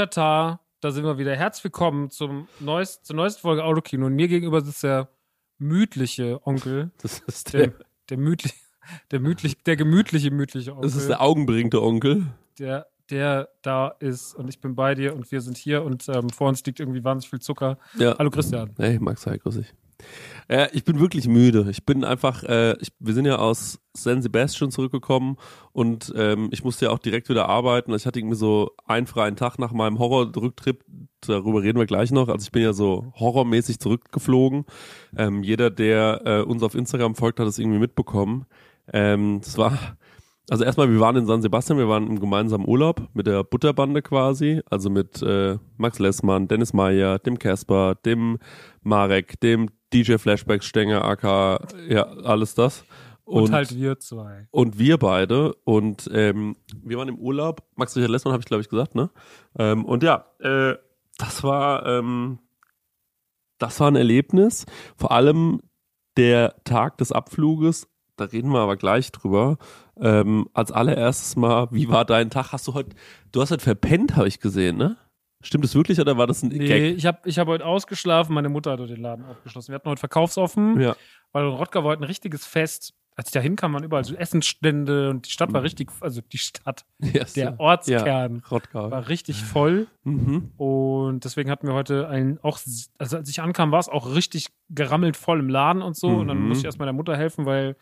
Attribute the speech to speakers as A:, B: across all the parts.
A: Tata, da sind wir wieder. Herzlich willkommen zum neuest, zur neuesten Folge Autokino. Und mir gegenüber sitzt der mütliche Onkel.
B: Das ist
A: Der,
B: der,
A: der mütlich, der mütlich, der gemütliche, mütliche Onkel.
B: das ist der augenberingte Onkel.
A: der, der da ist und ich bin bei dir und wir sind hier und ähm, vor uns liegt irgendwie wahnsinnig viel Zucker.
B: Ja.
A: Hallo Christian.
B: Hey, Max, hi, grüß dich. Äh, ich bin wirklich müde. Ich bin einfach, äh, ich, wir sind ja aus San Sebastian zurückgekommen und ähm, ich musste ja auch direkt wieder arbeiten. Ich hatte irgendwie so einen freien Tag nach meinem Horror-Rücktrip. Darüber reden wir gleich noch. Also ich bin ja so horrormäßig zurückgeflogen. Ähm, jeder, der äh, uns auf Instagram folgt, hat es irgendwie mitbekommen. Ähm, das war, also erstmal, wir waren in San Sebastian, wir waren im gemeinsamen Urlaub mit der Butterbande quasi, also mit äh, Max Lessmann, Dennis Meyer, dem Casper, dem Marek, dem DJ Flashback Stenger, AK, ja, alles das.
A: Und, halt wir zwei.
B: und wir beide und ähm, wir waren im Urlaub. Max Richard Lessmann habe ich glaube ich gesagt, ne? Ähm, und ja, äh, das war ähm, das war ein Erlebnis. Vor allem der Tag des Abfluges. Da reden wir aber gleich drüber. Ähm, als allererstes mal, wie war dein Tag? Hast du heute, du hast heute verpennt, habe ich gesehen, ne? Stimmt das wirklich oder war das ein
A: Nee,
B: Gag?
A: ich habe ich hab heute ausgeschlafen, meine Mutter hat heute den Laden aufgeschlossen. Wir hatten heute verkaufsoffen,
B: Ja,
A: weil in Rottgau war heute ein richtiges Fest. Als ich da hinkam, waren überall so Essensstände und die Stadt war richtig, also die Stadt,
B: ja
A: der Ortskern
B: Rottgau.
A: war richtig voll.
B: Mhm.
A: Und deswegen hatten wir heute einen, auch, also als ich ankam, war es auch richtig gerammelt voll im Laden und so. Und dann
B: Mhm.
A: musste ich erst meiner Mutter helfen, weil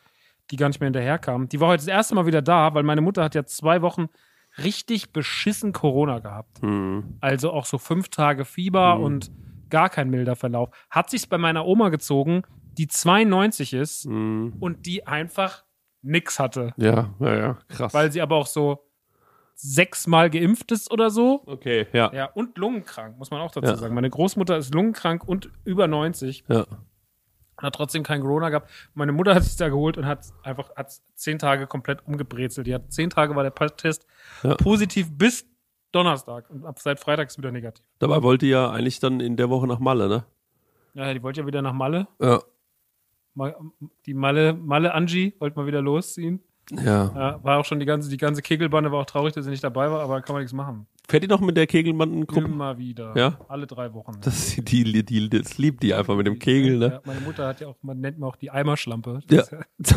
A: die gar nicht mehr hinterherkam. Die war heute das erste Mal wieder da, weil meine Mutter hat ja zwei Wochen richtig beschissen Corona gehabt.
B: Mhm.
A: Also auch so fünf Tage Fieber
B: Mhm.
A: und gar kein milder Verlauf. Hat sich's bei meiner Oma gezogen, die 92 ist
B: Mhm.
A: und die einfach nix hatte.
B: Ja, ja, ja, krass.
A: Weil sie aber auch so sechsmal geimpft ist oder so.
B: okay, ja.
A: Ja, und lungenkrank, muss man auch dazu
B: Ja.
A: sagen. Meine Großmutter ist lungenkrank und über 90
B: Ja.
A: Und hat trotzdem kein Corona gehabt. Meine Mutter hat sich da geholt und hat einfach hat zehn Tage komplett umgebrezelt. Die hat zehn Tage war der Test
B: Ja.
A: positiv bis Donnerstag und ab seit Freitag ist wieder negativ.
B: Dabei wollte ja eigentlich dann in der Woche nach Malle, ne?
A: Ja, die wollte ja wieder nach Malle.
B: Ja.
A: Die Malle, Malle Angie wollte mal wieder losziehen.
B: Ja.
A: Ja, war auch schon die ganze, die ganze Kegelbande war auch traurig, dass sie nicht dabei war, aber kann man nichts machen.
B: Fährt ihr noch mit der Kegelbandengruppe?
A: Immer wieder.
B: Ja?
A: Alle drei Wochen.
B: Das, die, die, das liebt die einfach mit dem Kegel, ne?
A: Ja, meine Mutter hat ja auch, man nennt man auch die Eimerschlampe.
B: Ja.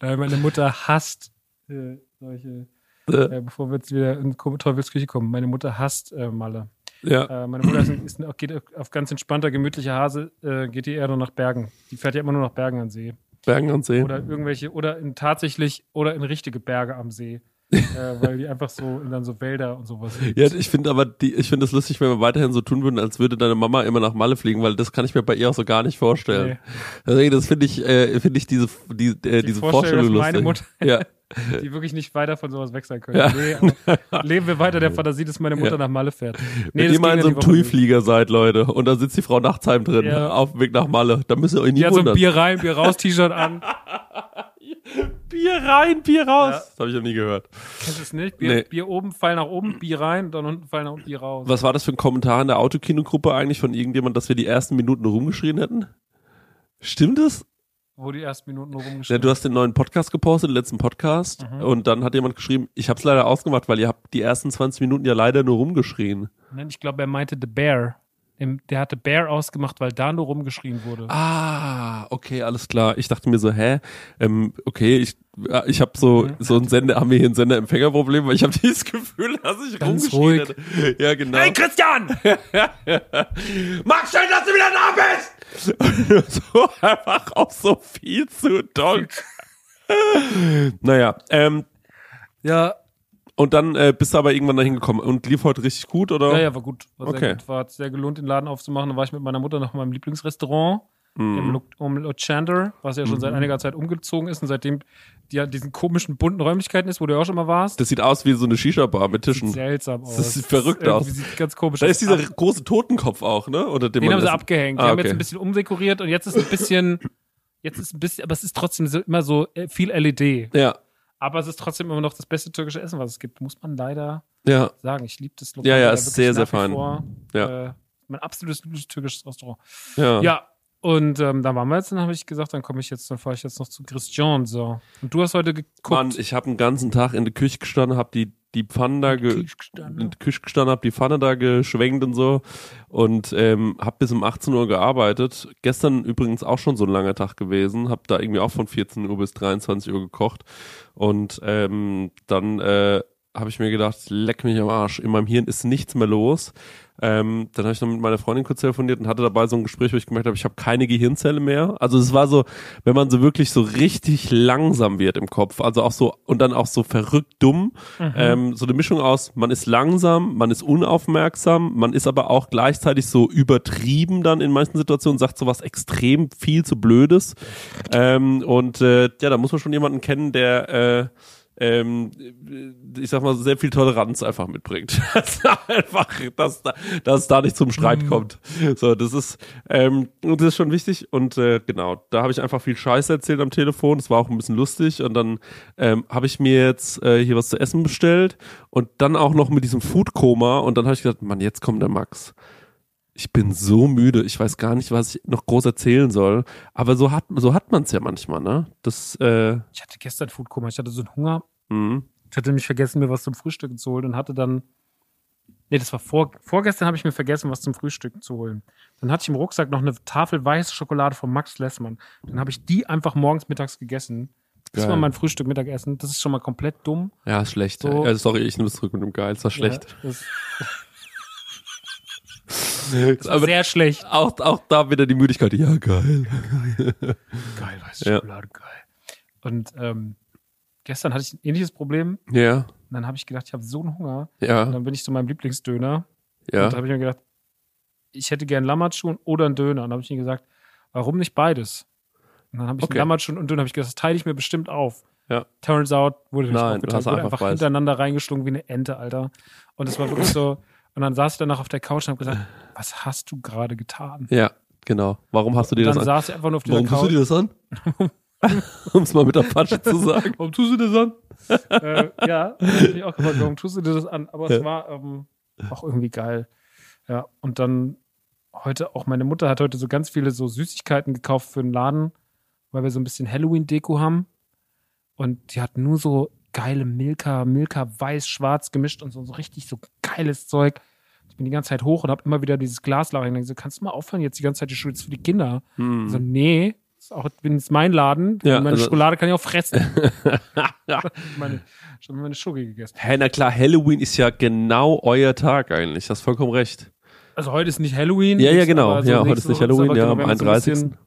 A: Äh, meine Mutter hasst äh, solche,
B: Äh,
A: äh, bevor wir jetzt wieder in Teufelsküche kommen, meine Mutter hasst äh, Malle.
B: ja.
A: Äh, meine Mutter ist, ist, geht auf ganz entspannter, gemütlicher Hase, geht die eher nur nach Bergen. Die fährt ja immer nur nach Bergen an See.
B: Bergen an See.
A: Oder irgendwelche, oder in tatsächlich, oder in richtige Berge am See. Äh, weil die einfach so in dann so Wälder und sowas.
B: Ja, ich finde aber, die, ich finde es lustig, wenn wir weiterhin so tun würden, als würde deine Mama immer nach Malle fliegen, weil das kann ich mir bei ihr auch so gar nicht vorstellen.
A: Nee.
B: Deswegen, das finde ich, äh, finde ich diese, die, äh, diese Vorstellung,
A: meine
B: lustig.
A: Mutter,
B: Ja,
A: die wirklich nicht weiter von sowas weg sein können.
B: Ja.
A: Nee, leben wir weiter der Fantasie, dass meine Mutter
B: Ja.
A: nach Malle fährt.
B: wenn
A: das
B: ihr mal in so
A: ja
B: einem
A: die nicht.
B: TUI-Flieger seid, Leute, und da sitzt die Frau Nachtsheim drin,
A: Ja.
B: auf dem Weg nach Malle, da müsst ihr euch
A: Die
B: nie
A: hat so ein
B: wundern.
A: Bier rein, Bier raus, T-Shirt an.
B: Bier rein, Bier raus.
A: Ja.
B: Das habe ich noch nie gehört.
A: Kennst du es nicht? Bier,
B: Nee.
A: Bier oben, Pfeil nach oben, Bier rein, dann unten Pfeil nach unten, Bier raus.
B: Was war das für ein Kommentar in der Autokinogruppe eigentlich von irgendjemand, dass wir die ersten Minuten rumgeschrien hätten? Stimmt es?
A: Wo die ersten Minuten nur
B: Ja, du hast den neuen Podcast gepostet, den letzten Podcast,
A: Mhm.
B: und dann hat jemand geschrieben, ich habe es leider ausgemacht, weil ihr habt die ersten 20 Minuten ja leider nur rumgeschrien.
A: Nein, ich glaube, er meinte The Bear. Im, der hatte Bear ausgemacht, weil da nur rumgeschrien wurde.
B: Ah, okay, alles klar. Ich dachte mir so, hä, ähm, okay, ich, ja, ich habe so
A: Mhm.
B: so ein Sender, haben wir hier ein Sender-Empfänger-Problem, weil ich habe dieses Gefühl, dass ich
A: Ganz
B: rumgeschrien
A: ruhig.
B: hätte. Ja, genau.
A: Christian!
B: Max, schön, dass du wieder da bist! so einfach auch so viel zu doll. naja, ähm,
A: Ja,
B: und dann äh, bist du aber irgendwann dahin gekommen und lief heute richtig gut, oder?
A: ja, ja, war gut. War
B: Okay.
A: sehr gut. War hat sehr gelohnt, den Laden aufzumachen. Dann war ich mit meiner Mutter noch in meinem Lieblingsrestaurant.
B: Mhm.
A: Im Lu- um Luchander, was ja schon seit einiger Zeit umgezogen ist und seitdem die ja diesen komischen bunten Räumlichkeiten ist, wo du ja auch schon mal warst.
B: Das sieht aus wie so eine Shisha-Bar mit
A: Sieht
B: Tischen.
A: seltsam aus.
B: Das sieht verrückt
A: irgendwie
B: aus.
A: Sieht ganz komisch
B: Da
A: aus.
B: ist dieser
A: Ab-
B: große Totenkopf auch, ne? Oder den,
A: haben sie
B: das-
A: abgehängt. Die
B: Ah,
A: haben jetzt
B: okay.
A: ein bisschen umdekoriert und jetzt ist ein bisschen, jetzt ist ein bisschen, aber es ist trotzdem so, immer so äh, viel LED.
B: Ja,
A: Aber es ist trotzdem immer noch das beste türkische Essen, was es gibt, muss man leider
B: ja,
A: sagen. Ich liebe das
B: Ja, ja,
A: da
B: ist sehr, sehr fein.
A: Vor,
B: Ja.
A: Äh, mein absolutes lieblingstürkisches Restaurant.
B: ja.
A: Ja, und ähm, da waren wir jetzt, dann habe ich gesagt, dann komme ich jetzt, dann fahre ich jetzt noch zu Christian. So. Und du hast heute geguckt.
B: Mann, ich habe einen ganzen Tag in der Küche gestanden, habe die die Pfanne da ge in Küche gestanden, hab die Pfanne da geschwenkt und so. Und ähm, hab bis um 18 Uhr gearbeitet. Gestern übrigens auch schon so ein langer Tag gewesen, hab da irgendwie auch von 14 Uhr bis 23 Uhr gekocht. Und ähm, dann äh, habe ich mir gedacht, leck mich am Arsch, in meinem Hirn ist nichts mehr los. Ähm, dann habe ich noch mit meiner Freundin kurz telefoniert und hatte dabei so ein Gespräch, wo ich gemerkt habe, ich habe keine Gehirnzelle mehr. Also es war so, wenn man so wirklich so richtig langsam wird im Kopf, also auch so und dann auch so verrückt dumm, ähm, so eine Mischung aus, man ist langsam, man ist unaufmerksam, man ist aber auch gleichzeitig so übertrieben dann in manchen Situationen, sagt so was extrem viel zu blödes. Ähm, und äh, ja, da muss man schon jemanden kennen, der äh, ähm, ich sag mal, sehr viel Toleranz einfach mitbringt. dass da einfach, dass da, dass es da nicht zum Streit kommt. So, das ist, ähm, und das ist schon wichtig. Und äh, genau, da habe ich einfach viel Scheiße erzählt am Telefon. Das war auch ein bisschen lustig. Und dann ähm, habe ich mir jetzt äh, hier was zu essen bestellt und dann auch noch mit diesem Food-Koma. Und dann habe ich gedacht, Mann, jetzt kommt der Max. Ich bin so müde, ich weiß gar nicht, was ich noch groß erzählen soll. Aber so hat, so hat man es ja manchmal, ne? Das, äh,
A: Ich hatte gestern Foodkoma, ich hatte so einen Hunger.
B: mh.
A: Ich hatte nämlich vergessen, mir was zum Frühstück zu holen und hatte dann. Nee, das war vor, vorgestern habe ich mir vergessen, was zum Frühstück zu holen. Dann hatte ich im Rucksack noch eine Tafel weiße Schokolade von Max Lessmann. Dann habe ich die einfach morgens mittags gegessen. Das war mein Frühstück, Mittagessen. Das ist schon mal komplett dumm.
B: Ja, schlecht.
A: So.
B: äh, sorry, ich nehme es zurück mit dem Geil. Das war schlecht.
A: Ja, das
B: Aber
A: sehr schlecht.
B: auch, auch da wieder die Müdigkeit. Ja, geil.
A: Geil, weiße
B: Ja.
A: Schokolade, geil. Und ähm, gestern hatte ich ein ähnliches Problem.
B: Ja,
A: Und dann habe ich gedacht, ich habe so einen Hunger. Und
B: ja,
A: dann bin ich zu meinem Lieblingsdöner.
B: ja.
A: Und da habe ich mir gedacht, ich hätte gern Lammertschuh oder einen Döner. Und dann habe ich ihm gesagt, warum nicht beides? Und dann habe ich
B: Okay.
A: einen Lammertschuh und einen Döner. Habe ich gesagt, das teile ich mir bestimmt auf.
B: Ja.
A: Turns out, wurde nicht
B: Nein, du
A: aufgeteilt. Wurde
B: einfach
A: einfach hintereinander reingeschlungen wie eine Ente, Alter. Und es war wirklich so. Und dann saß ich danach auf der Couch und habe gesagt, was hast du gerade getan?
B: Ja, genau. Warum hast du dir das
A: dann
B: an?
A: saß ich einfach nur auf dieser
B: Warum tust
A: Couch.
B: du dir das an? um es mal mit Apache zu sagen.
A: Warum tust du das an? äh, ja, hab ich auch gefragt, warum tust du dir das an? Aber es
B: Ja.
A: war ähm, auch irgendwie geil. Ja, und dann heute auch meine Mutter hat heute so ganz viele so Süßigkeiten gekauft für den Laden, weil wir so ein bisschen Halloween-Deko haben. Und die hat nur so geile Milka, Milka weiß, schwarz gemischt und so, so richtig so geiles Zeug. Ich bin die ganze Zeit hoch und habe immer wieder dieses Glas lachen. Ich so, kannst du mal aufhören, jetzt die ganze Zeit die Schule ist für die Kinder?
B: Hm.
A: So, nee, ist auch, bin jetzt mein Laden.
B: Ja,
A: meine
B: also-
A: Schokolade kann ich auch fressen. meine, schon meine Schoki gegessen.
B: Hä, na klar, Halloween ist ja genau euer Tag eigentlich. Hast vollkommen recht.
A: Also heute ist nicht Halloween.
B: Ja, ja, genau.
A: so
B: Ja, heute ist nicht Halloween, ja, am
A: wir haben so ein
B: 31..
A: bisschen-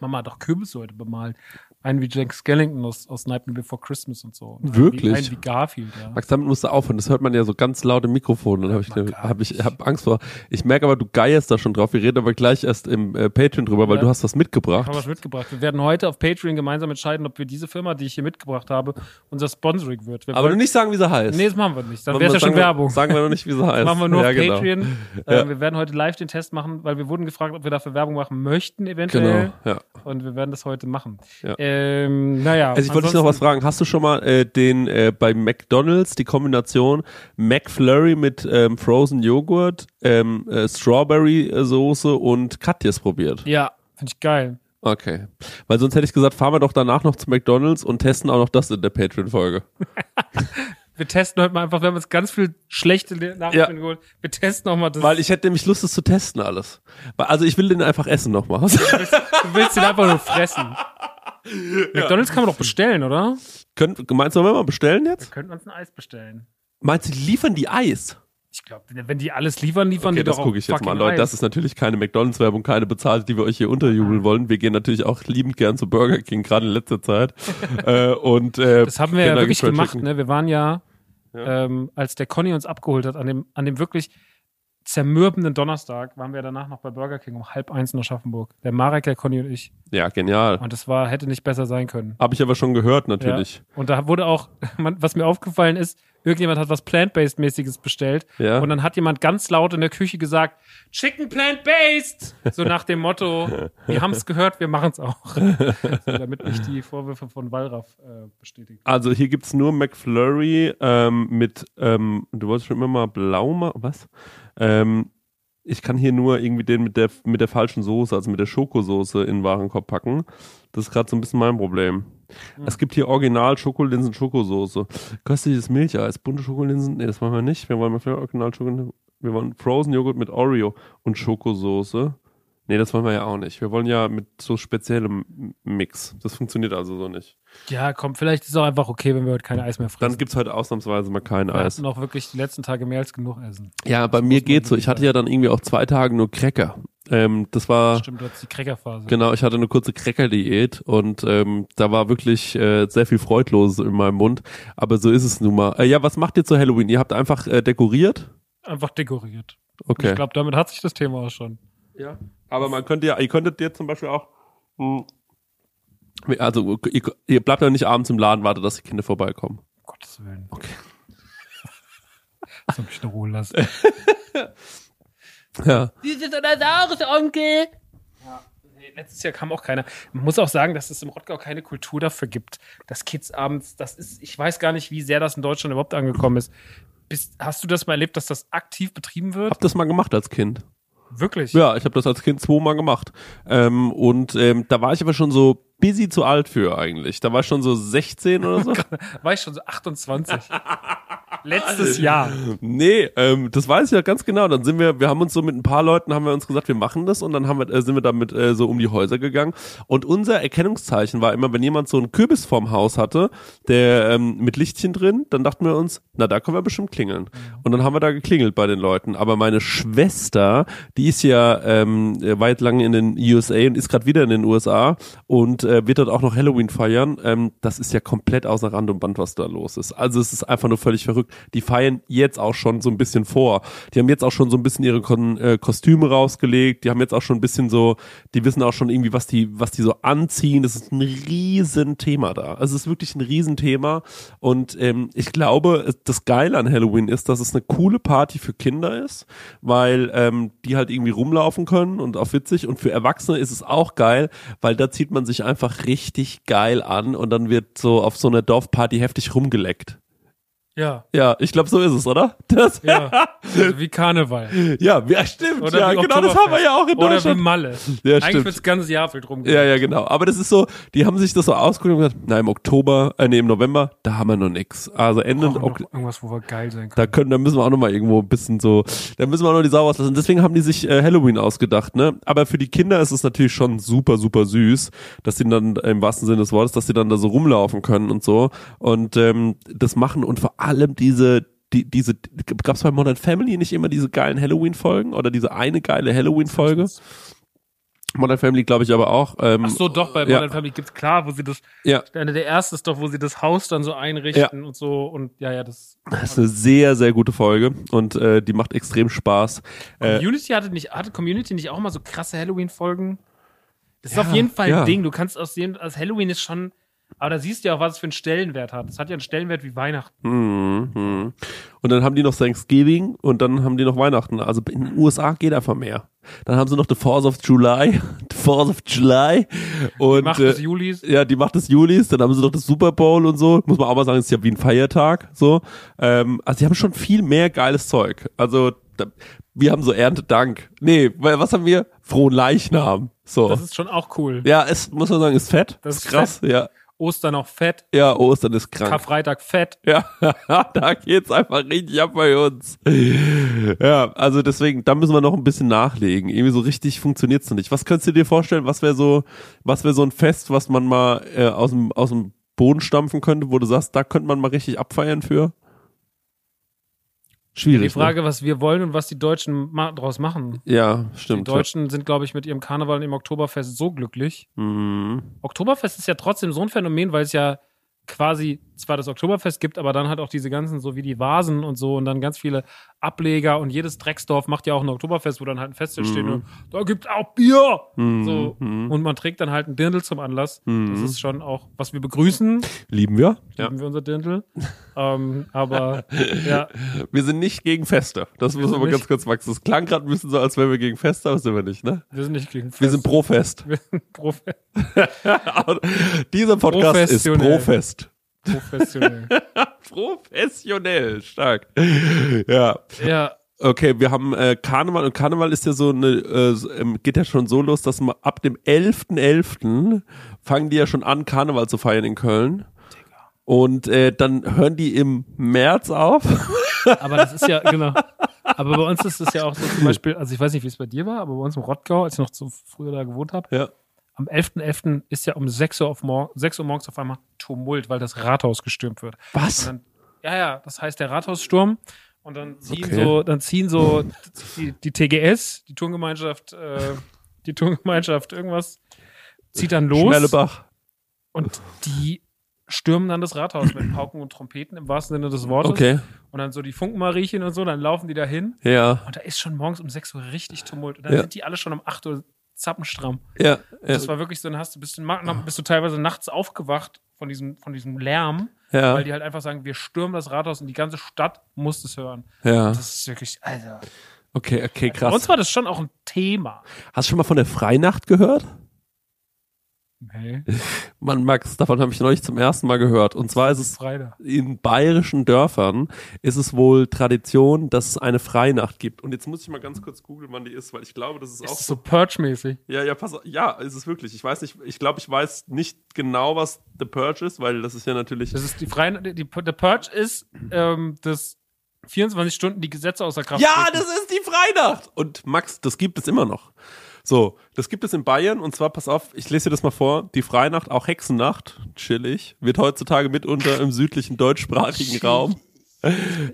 A: Mama hat auch Kürbisse heute bemalt. Einen wie Jack Skellington aus, aus Nightmare Before Christmas und so. Und einen
B: Wirklich?
A: Wie, einen wie Garfield, ja.
B: Max, damit musst du aufhören. Das hört man ja so ganz laut im Mikrofon. Dann habe ich,
A: gar
B: hab ich hab Angst vor. Ich merke aber, du geierst da schon drauf. Wir reden aber gleich erst im äh, Patreon drüber, weil
A: Ja.
B: du hast was
A: Ich habe
B: mitgebracht.
A: was mitgebracht. Wir werden heute auf Patreon gemeinsam entscheiden, ob wir diese Firma, die ich hier mitgebracht habe, unser Sponsoring wird. Wir
B: Aber
A: wollen,
B: nicht sagen, wie sie heißt.
A: nee, das machen wir nicht. Dann wäre es ja schon
B: wir-
A: Werbung.
B: Sagen wir noch nicht, wie sie heißt.
A: machen wir nur
B: ja,
A: auf
B: genau.
A: Patreon.
B: Ja.
A: Äh, wir werden heute live den Test machen, weil wir wurden gefragt, ob wir dafür Werbung machen möchten, eventuell.
B: Genau, ja.
A: Und wir werden das heute machen.
B: Ja.
A: Ähm, naja.
B: Also ich wollte dich noch was fragen. Hast du schon mal äh, den äh, bei McDonald's die Kombination McFlurry mit ähm, Frozen Joghurt, ähm, äh, Strawberry äh, Soße und Katjes probiert?
A: Ja, finde ich geil.
B: Okay. Weil sonst hätte ich gesagt, fahren wir doch danach noch zu McDonald's und testen auch noch das in der Patreon-Folge.
A: Wir testen heute mal einfach, wir haben uns ganz viel schlechte Le- Nachrichten
B: Ja.
A: geholt. Wir testen auch mal das.
B: Weil ich hätte nämlich Lust, das zu testen alles. Also ich will den einfach essen nochmal.
A: du willst ihn einfach nur fressen. McDonalds kann man doch bestellen, oder?
B: Können, meinst du, wollen wir mal bestellen jetzt?
A: Wir könnten uns ein Eis bestellen.
B: Meinst du, die liefern die Eis?
A: Ich glaube, wenn die alles liefern, liefern
B: Okay,
A: die
B: das
A: doch auch
B: gucke ich jetzt mal an. Leute, das ist natürlich keine McDonalds-Werbung, keine bezahlte, die wir euch hier unterjubeln wollen. Wir gehen natürlich auch liebend gern zu Burger King, gerade in letzter Zeit. äh, und, äh,
A: Das haben wir ja wirklich gemacht, ne? Wir waren ja, Ähm, als der Conny uns abgeholt hat, an dem, an dem wirklich zermürbenden Donnerstag, waren wir danach noch bei Burger King um halb eins in Aschaffenburg. Der Marek, der Conny und ich.
B: Ja, genial.
A: Und das war, hätte nicht besser sein können.
B: Habe ich aber schon gehört, natürlich.
A: Ja. Und da wurde auch, was mir aufgefallen ist, irgendjemand hat was Plant-Based-mäßiges bestellt.
B: Ja.
A: Und dann hat jemand ganz laut in der Küche gesagt, Chicken Plant-Based! So nach dem Motto, wir haben es gehört, wir machen es auch. so, damit nicht die Vorwürfe von Wallraff äh, bestätigt.
B: Also hier gibt's nur McFlurry ähm, mit, ähm, du wolltest schon immer mal blau machen, was? Ähm, ich kann hier nur irgendwie den mit der, mit der falschen Soße, also mit der Schokosoße in den Warenkorb packen. Das ist gerade so ein bisschen mein Problem.
A: Hm.
B: Es gibt hier Original Schokolinsen Schokosoße. Köstliches Milcheis, bunte Schokolinsen. Nee, das wollen wir nicht. Wir wollen mal Original Schokolinsen. Wir wollen Frozen Joghurt mit Oreo und Schokosoße. Nee, das wollen wir ja auch nicht. Wir wollen ja mit so speziellem Mix. Das funktioniert also so nicht.
A: Ja, komm, vielleicht ist es auch einfach okay, wenn wir heute kein Eis mehr fressen.
B: Dann gibt's heute ausnahmsweise mal kein
A: wir
B: Eis.
A: hatten auch wirklich die letzten Tage mehr als genug Essen.
B: Ja, bei mir
A: muss man
B: geht's so. Ich hatte ja dann irgendwie auch zwei Tage nur Cracker. Ähm, das war
A: Stimmt, du hast die Crackerphase.
B: genau. Ich hatte eine kurze Cracker-Diät und ähm, da war wirklich äh, sehr viel Freudloses in meinem Mund. Aber so ist es nun mal. Äh, ja, was macht ihr zu Halloween? Ihr habt einfach äh, dekoriert?
A: Einfach dekoriert.
B: Okay.
A: Ich glaube, damit hat sich das Thema auch schon.
B: Ja. Aber man könnte ja, ihr könntet jetzt zum Beispiel auch. Mh, also ihr, ihr bleibt ja nicht abends im Laden, wartet, dass die Kinder vorbeikommen.
A: Um Gottes Willen.
B: Okay.
A: Soll mich in Ruhe lassen.
B: Ja.
A: Dieses oder saures, Onkel. Ja, letztes Jahr kam auch keiner. Man muss auch sagen, dass es im Rottgau keine Kultur dafür gibt, dass Kids abends, das ist, ich weiß gar nicht, wie sehr das in Deutschland überhaupt angekommen ist. Bist, hast du das mal erlebt, dass das aktiv betrieben wird?
B: Hab das mal gemacht als Kind.
A: Wirklich?
B: Ja, ich habe das als Kind zweimal gemacht. Ähm, und ähm, da war ich aber schon so busy zu alt für eigentlich. Da war ich schon so 16 oder so.
A: War ich schon so 28. Letztes Jahr.
B: Nee, ähm, das weiß ich ja ganz genau. Dann sind wir, wir haben uns so mit ein paar Leuten haben wir uns gesagt, wir machen das und dann haben wir, äh, sind wir damit äh, so um die Häuser gegangen. Und unser Erkennungszeichen war immer, wenn jemand so einen Kürbis vorm Haus hatte, der ähm, mit Lichtchen drin, dann dachten wir uns, na da können wir bestimmt klingeln. Und dann haben wir da geklingelt bei den Leuten. Aber meine Schwester, die ist ja ähm, weit lang in den USA und ist gerade wieder in den USA und äh, wird dort auch noch Halloween feiern. Ähm, das ist ja komplett außer Rand und Band, was da los ist. Also es ist einfach nur völlig verrückt. Die feiern jetzt auch schon so ein bisschen vor. Die haben jetzt auch schon so ein bisschen ihre Kon äh, Kostüme rausgelegt. Die haben jetzt auch schon ein bisschen so, die wissen auch schon irgendwie, was die, was die so anziehen. Das ist ein riesen Thema da. Also es ist wirklich ein Riesenthema. Und ähm, ich glaube, das Geile an Halloween ist, dass es eine coole Party für Kinder ist, weil ähm, die halt irgendwie rumlaufen können und auch witzig. Und für Erwachsene ist es auch geil, weil da zieht man sich einfach richtig geil an und dann wird so auf so einer Dorfparty heftig rumgeleckt.
A: Ja,
B: Ja, ich glaube, so ist es, oder? Das,
A: ja. Also wie Karneval.
B: ja, ja, stimmt.
A: Oder
B: ja,
A: wie
B: genau, das haben wir ja auch in
A: Oder wie
B: Deutschland.
A: Malle.
B: Ja,
A: Eigentlich
B: stimmt.
A: wird das ganze Jahr viel drum
B: Ja, ja, genau. Aber das ist so, die haben sich das so ausgeguckt und gesagt, na, im Oktober, äh, nee, im November, da haben wir noch nix. Also Ende,
A: Brauchen noch
B: Ok-
A: irgendwas, wo wir geil sein können.
B: da können, da müssen wir auch noch mal irgendwo ein bisschen so, da müssen wir auch noch die Sau auslassen. Deswegen haben die sich äh, Halloween ausgedacht, ne? Aber für die Kinder ist es natürlich schon super, super süß, dass sie dann im wahrsten Sinne des Wortes, dass sie dann da so rumlaufen können und so und ähm, das machen und vor allem diese die, diese, gab's bei Modern Family nicht immer diese geilen Halloween-Folgen oder diese eine geile Halloween-Folge? Modern Family glaube ich aber auch. Ähm,
A: Ach so, doch, bei
B: Ja.
A: Modern Family gibt's klar, wo sie das,
B: Ja.
A: eine der ersten ist doch, wo sie das Haus dann so einrichten und so und ja, ja, das.
B: Das ist eine sehr, sehr gute Folge und äh, die macht extrem Spaß. Äh,
A: Community hatte nicht, hatte Community nicht auch mal so krasse Halloween-Folgen? Das ist
B: Ja,
A: auf jeden Fall
B: ja.
A: ein Ding. Du kannst aus dem, also Halloween ist schon, aber da siehst du ja auch, was es für einen Stellenwert hat. Das hat ja einen Stellenwert wie Weihnachten.
B: Mhm, mhm. Und dann haben die noch Thanksgiving und dann haben die noch Weihnachten. Also in den USA geht einfach mehr. Dann haben sie noch The Fourth of July. The Fourth of July. Und,
A: Macht
B: äh,
A: des Julis.
B: ja, die macht des Julis, dann haben sie noch das Super Bowl und so. Muss man auch mal sagen, ist ja wie ein Feiertag. So. Ähm, also die haben schon viel mehr geiles Zeug. Also da, wir haben so Erntedank. Nee, weil was haben wir? Frohen Leichnam. So.
A: Das ist schon auch cool.
B: ja, es muss man sagen, ist fett.
A: Das ist
B: krass. Ja.
A: Ostern auch fett.
B: Ja, Ostern ist krank.
A: Karfreitag fett.
B: Ja, da geht's einfach richtig ab bei uns. Ja, also deswegen, da müssen wir noch ein bisschen nachlegen. Irgendwie so richtig funktioniert's noch nicht. Was könntest du dir vorstellen, was wäre so, was wäre so ein Fest, was man mal äh, aus dem aus dem Boden stampfen könnte, wo du sagst, da könnte man mal richtig abfeiern für? Schwierig.
A: Die Frage, was wir wollen und was die Deutschen ma draus machen.
B: Ne? Ja,
A: Die
B: stimmt.
A: Deutschen sind, glaube ich, mit ihrem Karneval und ihrem Oktoberfest so glücklich.
B: Mhm.
A: Oktoberfest ist ja trotzdem so ein Phänomen, weil es ja quasi zwar das Oktoberfest gibt, aber dann halt auch diese ganzen, so wie die Vasen und so und dann ganz viele Ableger und jedes Drecksdorf macht ja auch ein Oktoberfest, wo dann halt ein Festival steht und da gibt's auch Bier.
B: Mhm.
A: So.
B: Mhm.
A: Und man trägt dann halt ein Dirndl zum Anlass.
B: Mhm.
A: Das ist schon auch, was wir begrüßen,
B: Lieben wir? Ja.
A: lieben wir unser Dirndl. ähm, aber ja,
B: Wir sind nicht gegen Feste. Das
A: Wir
B: müssen wir ganz kurz wachsen. Das klang gerade ein bisschen so, als wären wir gegen Feste, aber sind wir nicht, ne?
A: wir sind nicht gegen Fest.
B: Wir sind pro Fest.
A: wir sind pro Fest.
B: Dieser Podcast ist
A: Professionell.
B: Pro-Fest.
A: Professionell.
B: Professionell, stark. Ja.
A: ja,
B: Okay, wir haben äh, Karneval und Karneval ist ja so eine, äh, ähm, geht ja schon so los, dass man ab dem 11.11. fangen die ja schon an, Karneval zu feiern in Köln. Und äh, dann hören die im März auf.
A: Aber das ist ja, genau. Aber bei uns ist es ja auch so zum Beispiel, also ich weiß nicht, wie es bei dir war, aber bei uns im Rottgau, als ich noch so früher da gewohnt habe,
B: Ja.
A: Am 11.11. ist ja um 6 Uhr, auf mor 6 Uhr morgens auf einmal Tumult, weil das Rathaus gestürmt wird.
B: Was?
A: Dann, ja, ja, das heißt der Rathaussturm. Und dann ziehen
B: Okay.
A: so, dann ziehen so die, die TGS, die Turngemeinschaft, äh, die Turngemeinschaft irgendwas, zieht dann los
B: Schmellebach.
A: und die stürmen dann das Rathaus mit Pauken und Trompeten im wahrsten Sinne des Wortes.
B: Okay.
A: Und dann so die Funkenmariechen und so, dann laufen die da hin.
B: Ja.
A: Und da ist schon morgens um 6 Uhr richtig Tumult. Und dann
B: Ja.
A: sind die alle schon um 8 Uhr zappenstramm.
B: Ja. ja.
A: Das war wirklich so, dann hast du, bist du, ma- bist du teilweise nachts aufgewacht von diesem, von diesem Lärm,
B: ja.
A: weil die halt einfach sagen, wir stürmen das Rathaus und die ganze Stadt muss es hören.
B: ja.
A: Das ist wirklich, Alter.
B: Okay, okay,
A: Bei uns
B: krass.
A: war das schon auch ein Thema.
B: Hast du schon mal von der Freinacht gehört?
A: Hey,
B: Mann, Max, davon habe ich neulich zum ersten Mal gehört. Und zwar ist es in bayerischen Dörfern ist es wohl Tradition, dass es eine Freinacht gibt. Und jetzt muss ich mal ganz kurz googeln, wann die ist, weil ich glaube, das ist, auch
A: Ist
B: so.
A: so Purge-mäßig.
B: Ja, ja, pass auf. Ja, ist es wirklich. Ich weiß nicht, ich glaube, ich weiß nicht genau, was The Purge ist, weil das ist ja natürlich.
A: Das ist die freie, die, die, der Purge ist, ähm, das 24 Stunden die Gesetze außer Kraft
B: Ja,
A: treten.
B: das ist die Freinacht. Und Max, das gibt es immer noch. So, das gibt es in Bayern und zwar, pass auf, ich lese dir das mal vor. Die Freinacht, auch Hexennacht, chillig, wird heutzutage mitunter im südlichen deutschsprachigen Raum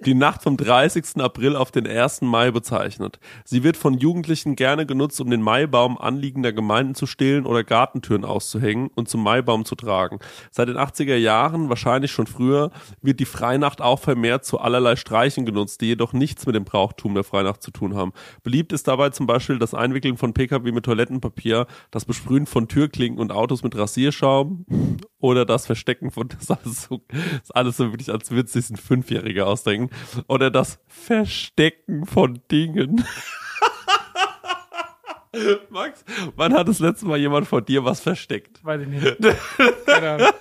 B: die Nacht vom 30. April auf den 1. Mai bezeichnet. Sie wird von Jugendlichen gerne genutzt, um den Maibaum anliegender Gemeinden zu stehlen oder Gartentüren auszuhängen und zum Maibaum zu tragen. Seit den 80er Jahren, wahrscheinlich schon früher, wird die Freinacht auch vermehrt zu allerlei Streichen genutzt, die jedoch nichts mit dem Brauchtum der Freinacht zu tun haben. Beliebt ist dabei zum Beispiel das Einwickeln von Pkw mit Toilettenpapier, das Besprühen von Türklinken und Autos mit Rasierschaum oder das Verstecken von, das ist alles so, das ist alles so wirklich, als ein Fünfjähriger ausdenken, oder das Verstecken von Dingen. Max, wann hat das letzte Mal jemand von dir was versteckt?
A: Weiß ich nicht. Keine Ahnung.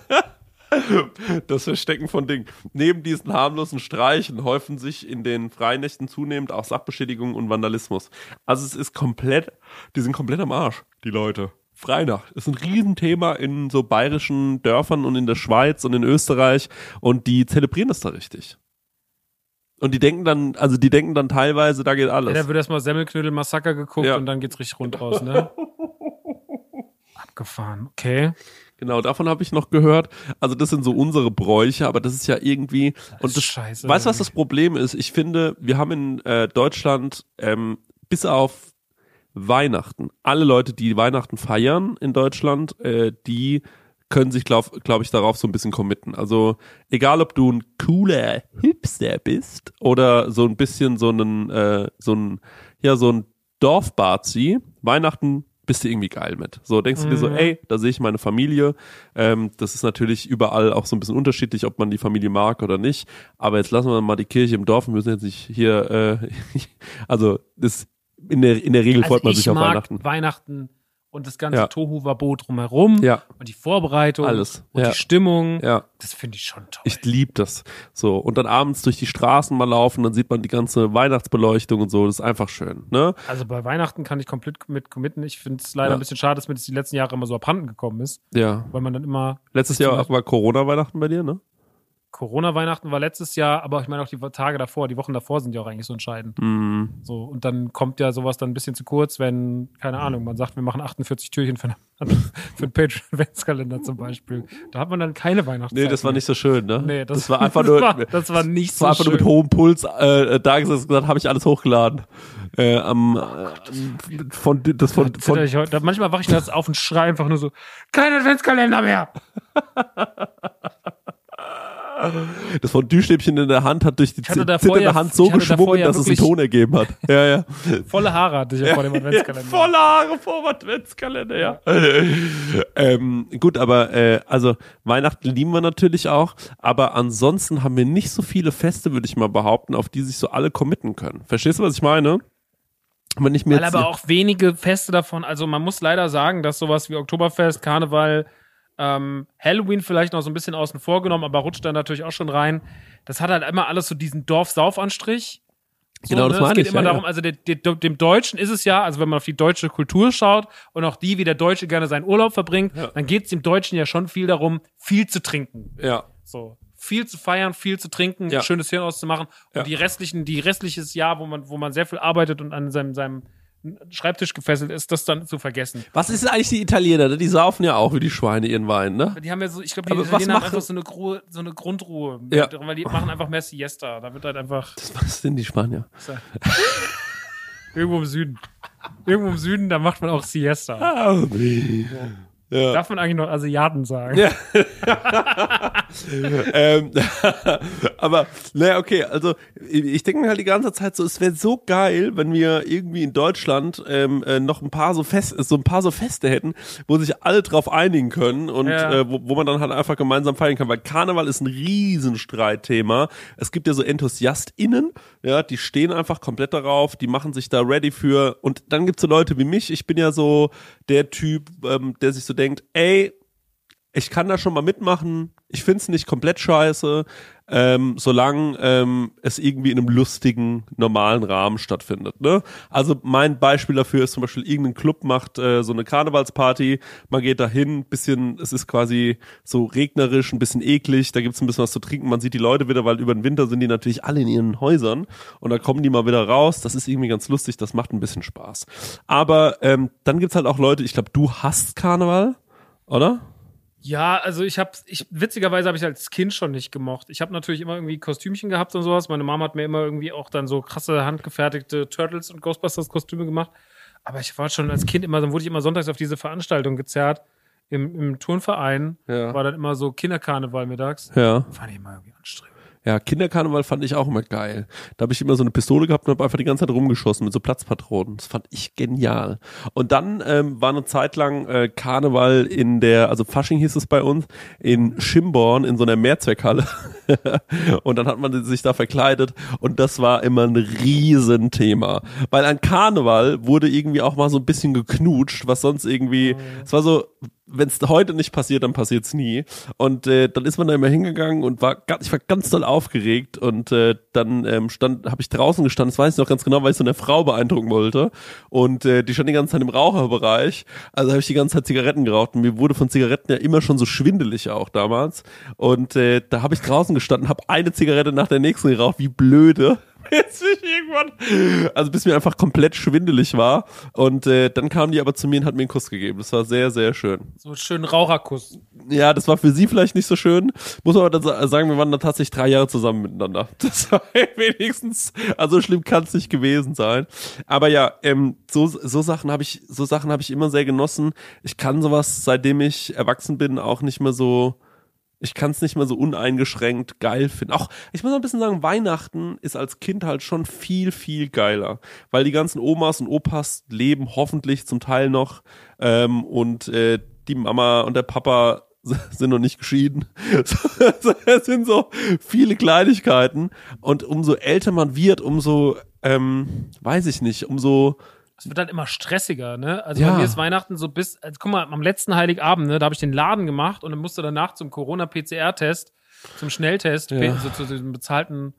B: Das Verstecken von Dingen. Neben diesen harmlosen Streichen häufen sich in den Freinächten zunehmend auch Sachbeschädigungen und Vandalismus. Also es ist komplett, die sind komplett am Arsch, die Leute. Freinacht ist ein Riesenthema in so bayerischen Dörfern und in der Schweiz und in Österreich und die zelebrieren das da richtig. Und die denken dann, also die denken dann teilweise, da geht
A: Ja,
B: alles.
A: da wird erstmal Semmelknödel-Massaker geguckt
B: Ja.
A: und dann geht's richtig rund raus, ne? Abgefahren, okay.
B: Genau, davon habe ich noch gehört. Also das sind so unsere Bräuche, aber das ist ja irgendwie und
A: ist
B: das
A: scheiße.
B: Weißt du, was das Problem ist? Ich finde, wir haben in äh, Deutschland ähm, bis auf Weihnachten, alle Leute, die Weihnachten feiern in Deutschland, äh, die können sich, glaube glaub ich, darauf so ein bisschen committen. Also egal, ob du ein cooler Hipster bist oder so ein bisschen so ein, äh, so ein, ja, so ein Dorfbazi, Weihnachten bist du irgendwie geil mit. So denkst du dir so,
A: Mhm.
B: ey, da sehe ich meine Familie. Ähm, das ist natürlich überall auch so ein bisschen unterschiedlich, ob man die Familie mag oder nicht. Aber jetzt lassen wir mal die Kirche im Dorf. Wir müssen jetzt nicht hier, äh, also das in der in der Regel freut man
A: Also ich
B: sich auf Weihnachten.
A: Weihnachten und das ganze
B: Ja.
A: Tohu-Wabo drumherum
B: Ja,
A: und die Vorbereitung
B: alles.
A: und
B: Ja.
A: die Stimmung.
B: ja.
A: Das finde ich schon toll.
B: Ich lieb das. So. Und dann abends durch die Straßen mal laufen, dann sieht man die ganze Weihnachtsbeleuchtung und so. Das ist einfach schön, ne?
A: also bei Weihnachten kann ich komplett mit committen. Ich finde es leider
B: Ja.
A: ein bisschen schade, dass mir das die letzten Jahre immer so abhanden gekommen ist,
B: Ja.
A: weil man dann immer
B: Letztes Jahr war Corona-Weihnachten bei dir, ne?
A: Corona-Weihnachten war letztes Jahr, aber ich meine auch die Tage davor, die Wochen davor sind ja auch eigentlich so entscheidend.
B: Mhm.
A: So, und dann kommt ja sowas dann ein bisschen zu kurz, wenn, keine Ahnung, man sagt, wir machen 48 Türchen für, eine, für einen Patreon-Adventskalender zum Beispiel. Da hat man dann keine Weihnachtszeit.
B: Nee, das war nicht so schön, ne?
A: Nee, das,
B: das war einfach
A: das
B: nur.
A: War, das war nicht
B: Das
A: so
B: war einfach
A: schön.
B: nur mit hohem Puls äh, da gesessen gesagt, habe ich alles hochgeladen. Äh, am, äh, von, das von,
A: Zitter
B: von,
A: ich heute, manchmal wache ich nachts auf und schreie einfach nur so, kein Adventskalender mehr.
B: das von Düstäbchen in der Hand hat durch die zitternde
A: ja-
B: Hand so geschwungen,
A: ja
B: dass es einen Ton ergeben hat. Ja, ja.
A: Volle Haare hatte ich ja vor dem Adventskalender.
B: Volle Haare vor dem Adventskalender, ja. ähm, gut, aber äh, also Weihnachten lieben wir natürlich auch, aber ansonsten haben wir nicht so viele Feste, würde ich mal behaupten, auf die sich so alle committen können. Verstehst du, was ich meine? Wenn ich mir
A: Weil aber auch wenige Feste davon, also man muss leider sagen, dass sowas wie Oktoberfest, Karneval, ähm, Halloween vielleicht noch so ein bisschen außen vor genommen, aber rutscht dann natürlich auch schon rein. Das hat halt immer alles so diesen Dorf-Sauf-Anstrich. So,
B: Genau, das
A: ne?
B: meine
A: es geht
B: ich,
A: immer
B: ja,
A: darum, also der, der, dem Deutschen ist es ja, also wenn man auf die deutsche Kultur schaut und auch die, wie der Deutsche gerne seinen Urlaub verbringt,
B: Ja.
A: dann geht es dem Deutschen ja schon viel darum, viel zu trinken.
B: Ja.
A: So. Viel zu feiern, viel zu trinken,
B: Ja.
A: schönes Hirn auszumachen. Und die restlichen, die restliches Jahr, wo man, wo man sehr viel arbeitet und an seinem, seinem Schreibtisch gefesselt ist, das dann zu vergessen.
B: Was ist denn eigentlich die Italiener? ne? Die saufen ja auch wie die Schweine ihren Wein, ne?
A: Die haben ja so, ich glaube, die
B: Aber
A: Italiener haben
B: machen-
A: einfach so eine, Gru so eine Grundruhe.
B: Ja.
A: Weil die machen einfach mehr Siesta. Da wird halt einfach
B: Was sind die Spanier?
A: irgendwo im Süden. Irgendwo im Süden, da macht man auch Siesta.
B: Ja.
A: Darf man eigentlich noch Asiaten sagen?
B: Ja. ähm, aber, naja, okay, also ich denke mir halt die ganze Zeit so, es wäre so geil, wenn wir irgendwie in Deutschland ähm, äh, noch ein paar so Fest, so ein paar so Feste hätten, wo sich alle drauf einigen können und
A: Ja.
B: äh, wo, wo man dann halt einfach gemeinsam feiern kann, weil Karneval ist ein Riesenstreitthema. Es gibt ja so EnthusiastInnen, ja, die stehen einfach komplett darauf, die machen sich da ready für und dann gibt's so Leute wie mich, ich bin ja so der Typ, ähm, der sich so denkt, ey, ich kann da schon mal mitmachen. Ich find's nicht komplett scheiße, ähm, solange ähm, es irgendwie in einem lustigen, normalen Rahmen stattfindet. Ne? Also mein Beispiel dafür ist zum Beispiel, irgendein Club macht äh, so eine Karnevalsparty, man geht dahin, bisschen, es ist quasi so regnerisch, ein bisschen eklig, da gibt's ein bisschen was zu trinken, man sieht die Leute wieder, weil über den Winter sind die natürlich alle in ihren Häusern und da kommen die mal wieder raus, das ist irgendwie ganz lustig, das macht ein bisschen Spaß. Aber ähm, dann gibt's halt auch Leute, ich glaube, du hasst Karneval, oder?
A: Ja, also ich habe, ich witzigerweise habe ich als Kind schon nicht gemocht. Ich habe natürlich immer irgendwie Kostümchen gehabt und sowas. Meine Mama hat mir immer irgendwie auch dann so krasse handgefertigte Turtles und Ghostbusters Kostüme gemacht. Aber ich war schon als Kind immer, dann wurde ich immer sonntags auf diese Veranstaltung gezerrt im, im Turnverein.
B: Ja.
A: War dann immer so Kinderkarneval mittags.
B: Ja.
A: Fand ich immer irgendwie anstrengend.
B: Ja, Kinderkarneval fand ich auch immer geil. Da habe ich immer so eine Pistole gehabt und habe einfach die ganze Zeit rumgeschossen mit so Platzpatronen. Das fand ich genial. Und dann ähm, war eine Zeit lang äh, Karneval in der, also Fasching hieß es bei uns, in Schimborn in so einer Mehrzweckhalle. und dann hat man sich da verkleidet und das war immer ein Riesenthema. Weil an Karneval wurde irgendwie auch mal so ein bisschen geknutscht, was sonst irgendwie, es war so, wenn es heute nicht passiert, dann passiert's nie. Und äh, dann ist man da immer hingegangen und war ich war ganz doll aufgeregt und äh, dann ähm, stand, habe ich draußen gestanden, das weiß ich noch ganz genau, weil ich so eine Frau beeindrucken wollte und äh, die stand die ganze Zeit im Raucherbereich. Also habe ich die ganze Zeit Zigaretten geraucht und mir wurde von Zigaretten ja immer schon so schwindelig auch damals. Und äh, da habe ich draußen gestanden, habe eine Zigarette nach der nächsten geraucht, wie blöde. Jetzt bin ich irgendwann, also bis mir einfach komplett schwindelig war. Und äh, dann kam die aber zu mir und hat mir einen Kuss gegeben. Das war sehr, sehr schön.
A: So einen schönen Raucherkuss.
B: Ja, das war für sie vielleicht nicht so schön. Muss aber dann sagen, wir waren dann tatsächlich drei Jahre zusammen miteinander. Das war wenigstens, also schlimm kann es nicht gewesen sein. Aber ja, ähm, so, so Sachen habe ich, so Sachen habe ich immer sehr genossen. Ich kann sowas, seitdem ich erwachsen bin, auch nicht mehr so, ich kann es nicht mehr so uneingeschränkt geil finden. Auch, ich muss ein bisschen sagen, Weihnachten ist als Kind halt schon viel, viel geiler. Weil die ganzen Omas und Opas leben hoffentlich zum Teil noch ähm, und äh, die Mama und der Papa sind noch nicht geschieden. Es sind so viele Kleinigkeiten. Und umso älter man wird, umso, ähm, weiß ich nicht, umso
A: Es wird halt immer stressiger, ne? Also
B: Ja.
A: bei mir ist Weihnachten so bis, also guck mal, am letzten Heiligabend, ne, da habe ich den Laden gemacht und dann musste danach zum Corona-PCR-Test, zum Schnelltest,
B: Ja.
A: so zu diesem bezahlten,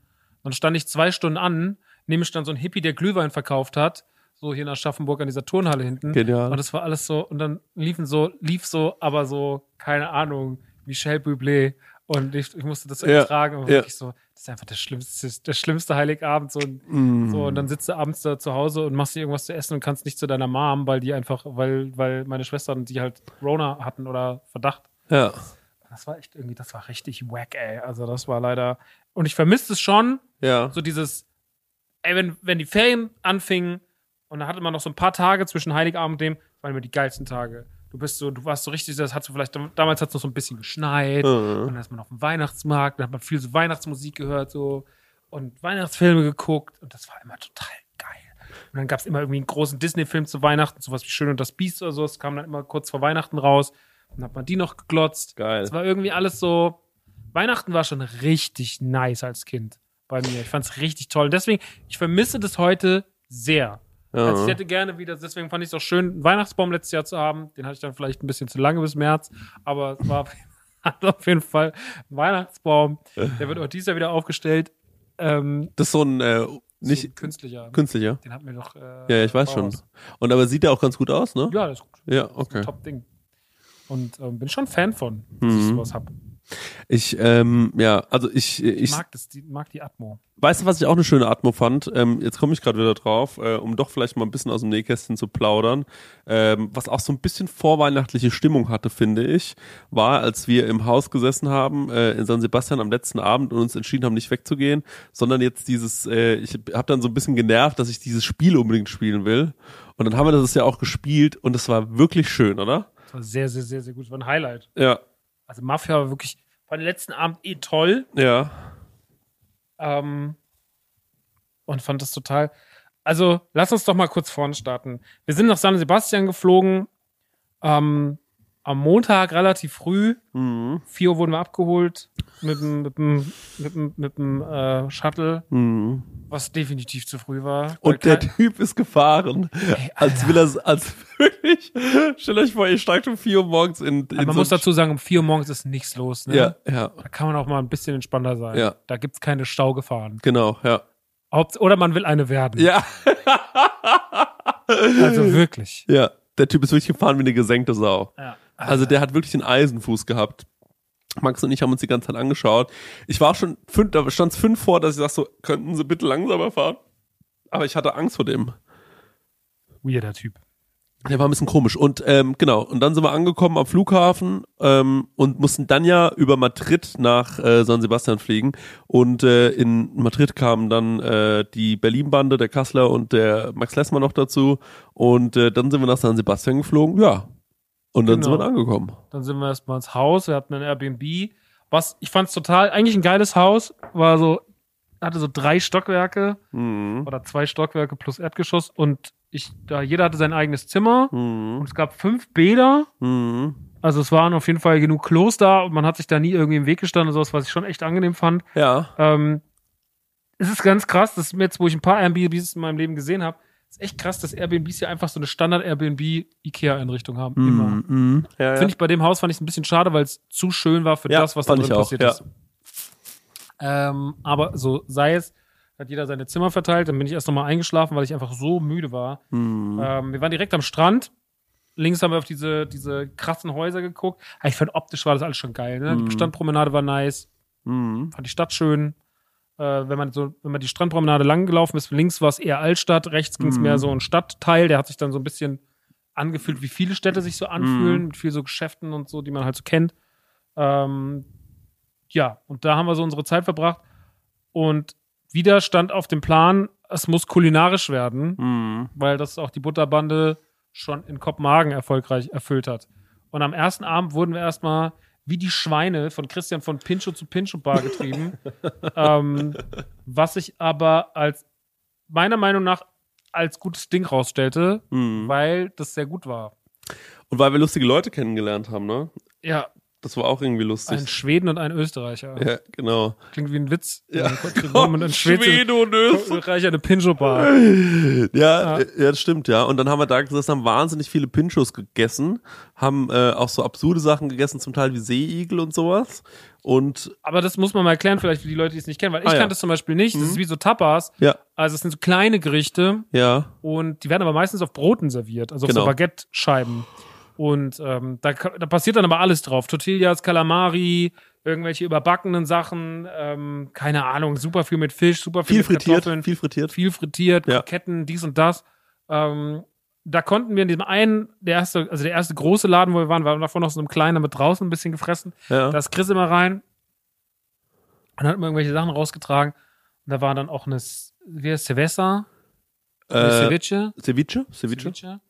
A: dann stand ich zwei Stunden an, neben stand so ein Hippie, der Glühwein verkauft hat, so hier in Aschaffenburg an dieser Turnhalle hinten.
B: Genial.
A: Und das war alles so, und dann liefen so, lief so, aber so, keine Ahnung, Michel Bublé. Und ich, ich musste das
B: Ja,
A: ertragen und
B: ja.
A: wirklich so, das ist einfach der schlimmste, der schlimmste Heiligabend. So,
B: Mm.
A: so, und dann sitzt du abends da zu Hause und machst dir irgendwas zu essen und kannst nicht zu deiner Mom, weil die einfach, weil, weil meine Schwestern, die halt Rona hatten oder Verdacht.
B: ja.
A: Das war echt irgendwie, das war richtig wack, ey. Also das war leider. Und ich vermisste es schon,
B: Ja.
A: so dieses, ey, wenn, wenn die Ferien anfingen und da hatte man noch so ein paar Tage zwischen Heiligabend und dem, das waren immer die geilsten Tage. Du bist so, du warst so richtig, das hat so vielleicht, damals hat es noch so ein bisschen geschneit
B: Mhm.
A: und dann ist man auf dem Weihnachtsmarkt, dann hat man viel so Weihnachtsmusik gehört so und Weihnachtsfilme geguckt und das war immer total geil. Und dann gab es immer irgendwie einen großen Disney-Film zu Weihnachten, sowas wie Schön und das Biest oder so, das kam dann immer kurz vor Weihnachten raus. Dann hat man die noch geglotzt.
B: Geil.
A: Es war irgendwie alles so. Weihnachten war schon richtig nice als Kind bei mir. Ich fand es richtig toll. Und deswegen, ich vermisse das heute sehr.
B: Ja.
A: Also ich hätte gerne wieder, deswegen fand ich es auch schön, einen Weihnachtsbaum letztes Jahr zu haben. Den hatte ich dann vielleicht ein bisschen zu lange bis März, aber es war hat auf jeden Fall ein Weihnachtsbaum. Der wird auch dieses Jahr wieder aufgestellt. Ähm,
B: Das ist so ein, äh, Nicht
A: so künstlicher.
B: künstlicher.
A: Den hatten wir doch. Äh,
B: Ja, ich weiß schon. Und aber sieht der auch ganz gut aus, ne?
A: Ja, das ist gut.
B: Ja,
A: ein
B: okay.
A: Top-Ding. Und ähm, bin schon Fan von, dass ich
B: Mhm.
A: sowas hab.
B: Ich, ähm, ja, also ich,
A: Ich
B: ich,
A: mag, das, die, mag die Atmo.
B: weißt du, was ich auch eine schöne Atmo fand? Ähm, jetzt komme ich gerade wieder drauf, äh, um doch vielleicht mal ein bisschen aus dem Nähkästchen zu plaudern. Ähm, was auch so ein bisschen vorweihnachtliche Stimmung hatte, finde ich, war, als wir im Haus gesessen haben äh, in San Sebastian am letzten Abend und uns entschieden haben, nicht wegzugehen, sondern jetzt dieses, äh, ich habe dann so ein bisschen genervt, dass ich dieses Spiel unbedingt spielen will. Und dann haben wir das ja auch gespielt und es war wirklich schön, oder?
A: Das war sehr, sehr, sehr, sehr gut. Das war ein Highlight.
B: Ja,
A: Also Mafia war wirklich, war den letzten Abend eh toll.
B: ja.
A: Ähm, und fand das total. Also, lass uns doch mal kurz vorne starten. Wir sind nach San Sebastian geflogen. Ähm, am Montag relativ früh.
B: Mhm.
A: 4 Uhr wurden wir abgeholt mit dem, mit dem, mit dem, mit dem äh, Shuttle,
B: Mhm.
A: was definitiv zu früh war.
B: Und der Typ ist gefahren,
A: Ey,
B: als will er, als wirklich, stellt euch vor, ihr steigt um 4 Uhr morgens in, in
A: man
B: so
A: muss dazu sagen, um 4 Uhr morgens ist nichts los. Ne?
B: Ja, ja,
A: Da kann man auch mal ein bisschen entspannter sein.
B: Ja.
A: Da gibt's keine Staugefahren.
B: genau, ja.
A: Haupt oder man will eine werden.
B: Ja,
A: Also wirklich.
B: ja. Der Typ ist wirklich gefahren wie eine gesenkte Sau.
A: Ja.
B: Also der hat wirklich den Eisenfuß gehabt. Max und ich haben uns die ganze Zeit angeschaut. Ich war schon fünf, da stand es fünf vor, dass ich sag so, könnten Sie bitte langsamer fahren? Aber ich hatte Angst vor dem.
A: Weirder Typ.
B: Der war ein bisschen komisch. Und ähm, genau, und dann sind wir angekommen am Flughafen ähm, und mussten dann ja über Madrid nach äh, San Sebastian fliegen. Und äh, in Madrid kamen dann äh, die Berlin-Bande, der Kassler und der Max Lessmann noch dazu. Und äh, dann sind wir nach San Sebastian geflogen, ja. Und dann sind
A: Genau.
B: wir da angekommen.
A: Dann sind wir erstmal ins Haus, wir hatten ein Airbnb. Was, ich fand's total, eigentlich ein geiles Haus, war so, hatte so drei Stockwerke
B: Mhm.
A: oder zwei Stockwerke plus Erdgeschoss und ich, da, jeder hatte sein eigenes Zimmer
B: Mhm.
A: und es gab fünf Bäder.
B: Mhm.
A: Also es waren auf jeden Fall genug Klos da und man hat sich da nie irgendwie im Weg gestanden und sowas, was ich schon echt angenehm fand.
B: Ja.
A: Ähm, es ist ganz krass, dass jetzt, wo ich ein paar Airbnbs in meinem Leben gesehen habe, ist echt krass, dass Airbnbs hier einfach so eine Standard-Airbnb-IKEA-Einrichtung haben. Immer.
B: Mhm. Mhm. Ja, ja.
A: Finde ich bei dem Haus fand ich ein bisschen schade, weil es zu schön war für
B: Ja,
A: das, was da drin
B: ich auch,
A: passiert
B: ja.
A: ist. Ähm, aber so sei es, hat jeder seine Zimmer verteilt. Dann bin ich erst nochmal eingeschlafen, weil ich einfach so müde war.
B: Mhm.
A: Ähm, wir waren direkt am Strand. Links haben wir auf diese, diese krassen Häuser geguckt. Ich fand optisch war das alles schon geil. Ne?
B: Mhm.
A: Die Strandpromenade war nice.
B: Mhm.
A: Fand die Stadt schön. Äh, wenn man so, wenn man die Strandpromenade lang gelaufen ist, links war es eher Altstadt, rechts ging es
B: Mhm.
A: mehr so ein Stadtteil, der hat sich dann so ein bisschen angefühlt, wie viele Städte sich so anfühlen, mit viel so Geschäften und so, die man halt so kennt. Ähm, ja, und da haben wir so unsere Zeit verbracht. Und wieder stand auf dem Plan, es muss kulinarisch werden,
B: Mhm.
A: weil das auch die Butterbande schon in Kopenhagen erfolgreich erfüllt hat. Und am ersten Abend wurden wir erstmal wie die Schweine von Christian von Pincho zu Pincho Bar getrieben. ähm, was sich aber als meiner Meinung nach als gutes Ding rausstellte,
B: Mhm.
A: weil das sehr gut war.
B: Und weil wir lustige Leute kennengelernt haben, ne?
A: Ja,
B: Das war auch irgendwie lustig.
A: ein Schweden und ein Österreicher.
B: ja, genau.
A: Klingt wie ein Witz.
B: Ja.
A: und ein Schwede,
B: Schwede und Österreich.
A: Österreicher eine Pincho Bar.
B: Ja,
A: Ja.
B: äh, ja, das stimmt, ja. Und dann haben wir da gesessen, haben wahnsinnig viele Pinchos gegessen, haben äh, auch so absurde Sachen gegessen, zum Teil wie Seeigel und sowas. Und
A: Aber das muss man mal erklären, vielleicht für die Leute, die es nicht kennen, weil ich
B: Ah, ja.
A: kannte es zum Beispiel nicht. Das
B: Mhm.
A: ist wie so Tapas.
B: ja,
A: Also es sind so kleine Gerichte
B: ja,
A: und die werden aber meistens auf Broten serviert, also auf
B: Genau.
A: so Baguette-Scheiben. Und ähm, da, da passiert dann aber alles drauf. Tortillas, Calamari, irgendwelche überbackenen Sachen, ähm, keine Ahnung, super viel mit Fisch, super viel,
B: viel
A: mit
B: frittiert,
A: Kartoffeln,
B: viel frittiert.
A: viel frittiert,
B: Ja.
A: Kroketten, dies und das. Ähm, da konnten wir in diesem einen, der erste, also der erste große Laden, wo wir waren, war davor noch so ein kleiner mit draußen ein bisschen gefressen.
B: Ja.
A: Da ist Chris immer rein und hat immer irgendwelche Sachen rausgetragen. Und da war dann auch eine, wie heißt Cerveza?
B: Äh,
A: Ceviche?
B: Ceviche? Ceviche?
A: Ceviche.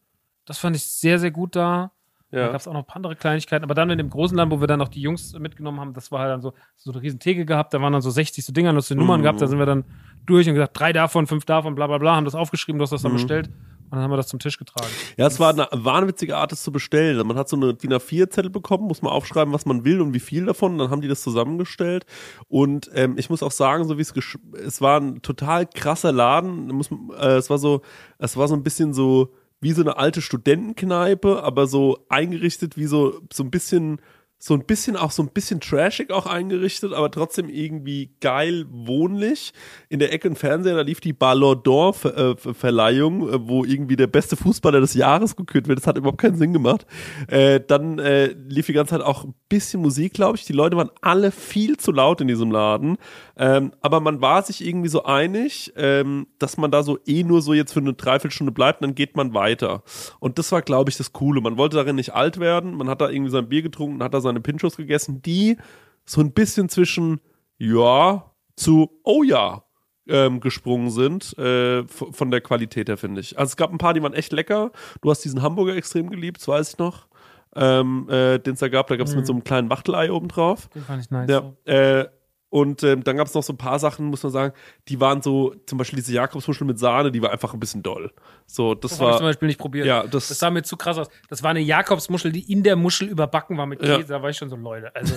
A: Das fand ich sehr, sehr gut da. Da
B: Ja.
A: gab es auch noch ein paar andere Kleinigkeiten. Aber dann in dem großen Land, wo wir dann noch die Jungs mitgenommen haben, das war halt dann so, so eine riesen Theke gehabt. Da waren dann so 60 so Dinger, hast du Nummern
B: Mhm.
A: gehabt. Da sind wir dann durch und gesagt, drei davon, fünf davon, bla bla bla, haben das aufgeschrieben, du hast das dann
B: Mhm.
A: bestellt. Und dann haben wir das zum Tisch getragen.
B: Ja, es war eine wahnwitzige Art, es zu bestellen. Man hat so eine DIN A4-Zettel bekommen, muss man aufschreiben, was man will und wie viel davon. Dann haben die das zusammengestellt. Und ähm, ich muss auch sagen, so wie es gesch- es war ein total krasser Laden. Muss, äh, es war so, es war so ein bisschen so wie so eine alte Studentenkneipe, aber so eingerichtet wie so so ein bisschen so ein bisschen auch so ein bisschen trashig auch eingerichtet, aber trotzdem irgendwie geil wohnlich. In der Ecke ein Fernseher, da lief die Ballon d'Or äh, Verleihung, äh, wo irgendwie der beste Fußballer des Jahres gekürt wird. Das hat überhaupt keinen Sinn gemacht. Äh, dann äh, lief die ganze Zeit auch ein bisschen Musik, glaube ich. Die Leute waren alle viel zu laut in diesem Laden. Ähm, aber man war sich irgendwie so einig, ähm, dass man da so eh nur so jetzt für eine Dreiviertelstunde bleibt, und dann geht man weiter. Und das war, glaube ich, das Coole. Man wollte darin nicht alt werden. Man hat da irgendwie sein Bier getrunken, hat da seine Pinchos gegessen, die so ein bisschen zwischen ja zu oh ja ähm, gesprungen sind, äh, von der Qualität her, finde ich. Also es gab ein paar, die waren echt lecker. Du hast diesen Hamburger extrem geliebt, das weiß ich noch. Ähm, äh, den es da gab, da gab es mhm. mit so einem kleinen Wachtelei oben drauf.
A: Den fand ich nice.
B: Ja, äh, und ähm, dann gab es noch so ein paar Sachen, muss man sagen, die waren so, zum Beispiel diese Jakobsmuschel mit Sahne, die war einfach ein bisschen doll. So, das, das war.
A: ich zum Beispiel nicht probiert.
B: Ja, das,
A: das sah mir zu krass aus. Das war eine Jakobsmuschel, die in der Muschel überbacken war mit Käse. Ja. Da war ich schon so, Leute, also,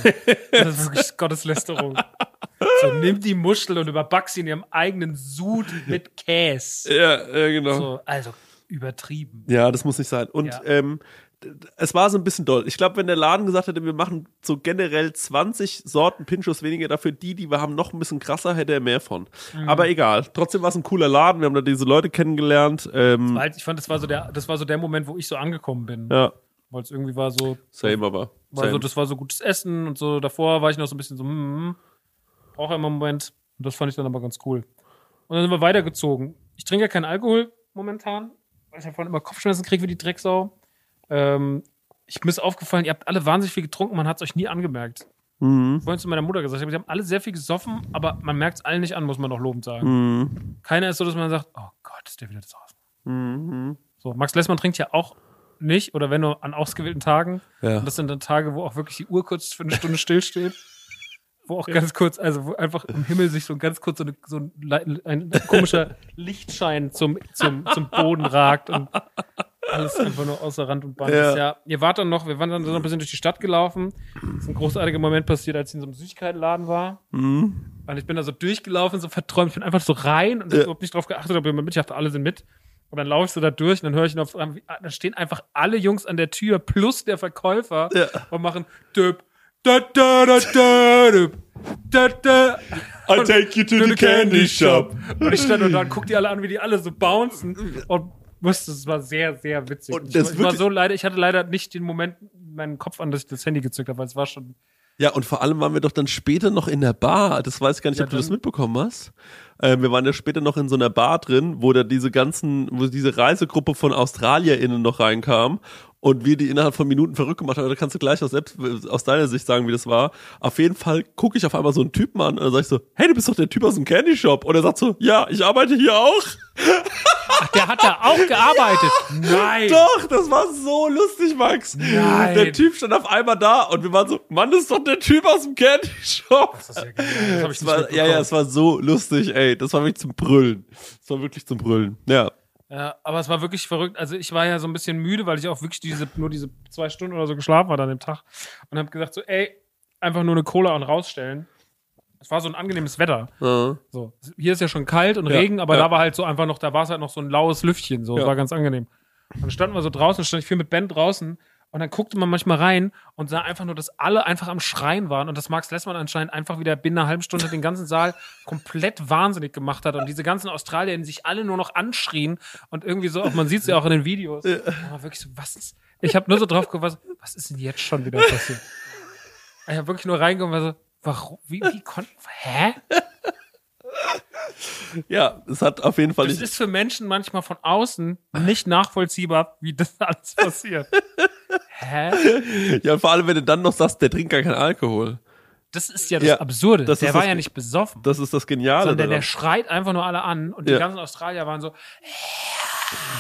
A: das ist wirklich Gotteslästerung. So, nimm die Muschel und überback sie in ihrem eigenen Sud mit Käse.
B: Ja, ja, genau.
A: So, also, übertrieben.
B: Ja, das muss nicht sein. Und ja. ähm, es war so ein bisschen doll. Ich glaube, wenn der Laden gesagt hätte, wir machen so generell 20 Sorten Pinchos weniger, dafür die, die wir haben, noch ein bisschen krasser, hätte er mehr von. Mhm. Aber egal. Trotzdem war es ein cooler Laden. Wir haben da diese Leute kennengelernt. Ähm,
A: halt, ich fand, das war so der, das war so der Moment, wo ich so angekommen bin.
B: Ja.
A: Weil es irgendwie war so.
B: Same aber.
A: War so, das war so gutes Essen und so. Davor war ich noch so ein bisschen so, hm, hm brauche immer einen Moment. Und das fand ich dann aber ganz cool. Und dann sind wir weitergezogen. Ich trinke ja keinen Alkohol momentan, weil ich davon immer Kopfschmerzen kriege wie die Drecksau. Ähm, ich mir ist aufgefallen, ihr habt alle wahnsinnig viel getrunken, man hat es euch nie angemerkt. Mhm. Vorhin zu meiner Mutter gesagt, sie haben alle sehr viel gesoffen, aber man merkt es allen nicht an, muss man doch lobend sagen. Mhm. Keiner ist so, dass man sagt, oh Gott, ist der wieder draußen. Mhm. So, Max Lessmann trinkt ja auch nicht, oder wenn nur an ausgewählten Tagen. Ja. Und das sind dann Tage, wo auch wirklich die Uhr kurz für eine Stunde stillsteht. Wo auch ganz kurz, also wo einfach im Himmel sich so ganz kurz so, eine, so ein, ein, komischer Lichtschein zum, zum, zum Boden ragt und alles einfach nur außer Rand und Band. Ja. ja. ihr wart dann noch, wir waren dann so ein bisschen durch die Stadt gelaufen. Das ist ein großartiger Moment passiert, als ich in so einem Süßigkeitenladen war. Mhm. Und ich bin da so durchgelaufen, so verträumt. Ich bin einfach so rein und ja. habe nicht drauf geachtet, ob jemand mit. Ich dachte, alle sind mit. Und dann laufe ich so da durch und dann höre ich noch, da stehen einfach alle Jungs an der Tür plus der Verkäufer ja. und machen Döp, da, da, da, da, döp, da, da.
B: I take you to, the candy shop.
A: Und ich stand und dann guck die alle an, wie die alle so bouncen und wusste, es war sehr, sehr witzig. Und das ich, war so leider, ich hatte leider nicht den Moment meinen Kopf an, dass ich das Handy gezückt habe, weil es war schon.
B: Ja, und vor allem waren wir doch dann später noch in der Bar. Das weiß ich gar nicht, ja, ob du das mitbekommen hast. Äh, wir waren ja später noch in so einer Bar drin, wo da diese ganzen, wo diese Reisegruppe von AustralierInnen noch reinkam und wir die innerhalb von Minuten verrückt gemacht haben. Da kannst du gleich aus, selbst, aus deiner Sicht sagen, wie das war. Auf jeden Fall gucke ich auf einmal so einen Typen an und dann sag ich so, hey, du bist doch der Typ aus dem Candy Shop. Und er sagt so, ja, ich arbeite hier auch.
A: Ach, der hat da auch gearbeitet. Nein.
B: Doch, das war so lustig, Max. Nein. Der Typ stand auf einmal da und wir waren so, Mann, das ist doch der Typ aus dem Candy Shop. Das ist ja geil. Das hab ich nicht war, Ja, ja, es war so lustig, ey. Das war wirklich zum Brüllen. Das war wirklich zum Brüllen. Ja.
A: Ja, aber es war wirklich verrückt. Also ich war ja so ein bisschen müde, weil ich auch wirklich diese, nur diese zwei Stunden oder so geschlafen war an dem Tag. Und habe gesagt so, ey, einfach nur eine Cola und rausstellen. Es war so ein angenehmes Wetter. Mhm. So, hier ist ja schon kalt und ja, Regen, aber ja. da war halt so einfach noch, da war es halt noch so ein laues Lüftchen. So, ja. war ganz angenehm. Und dann standen wir so draußen, stand ich viel mit Ben draußen und dann guckte man manchmal rein und sah einfach nur, dass alle einfach am Schreien waren und dass Max Lessmann anscheinend einfach wieder binnen einer halben Stunde den ganzen Saal komplett wahnsinnig gemacht hat und diese ganzen Australier, die sich alle nur noch anschrien und irgendwie so, man sieht es ja auch in den Videos. Ja. wirklich so, was ist, ich habe nur so drauf geguckt, was, ist denn jetzt schon wieder passiert? Ich habe wirklich nur reingekommen so, warum, wie, wie konnte, hä?
B: Ja, es hat auf jeden Fall.
A: Es ist für Menschen manchmal von außen nicht nachvollziehbar, wie das alles passiert.
B: Hä? Ja, vor allem, wenn du dann noch sagst, der trinkt gar keinen Alkohol.
A: Das ist ja das ja, Absurde. Das der war das, ja nicht besoffen.
B: Das ist das Geniale.
A: Sondern der schreit einfach nur alle an und die ganzen Australier waren so,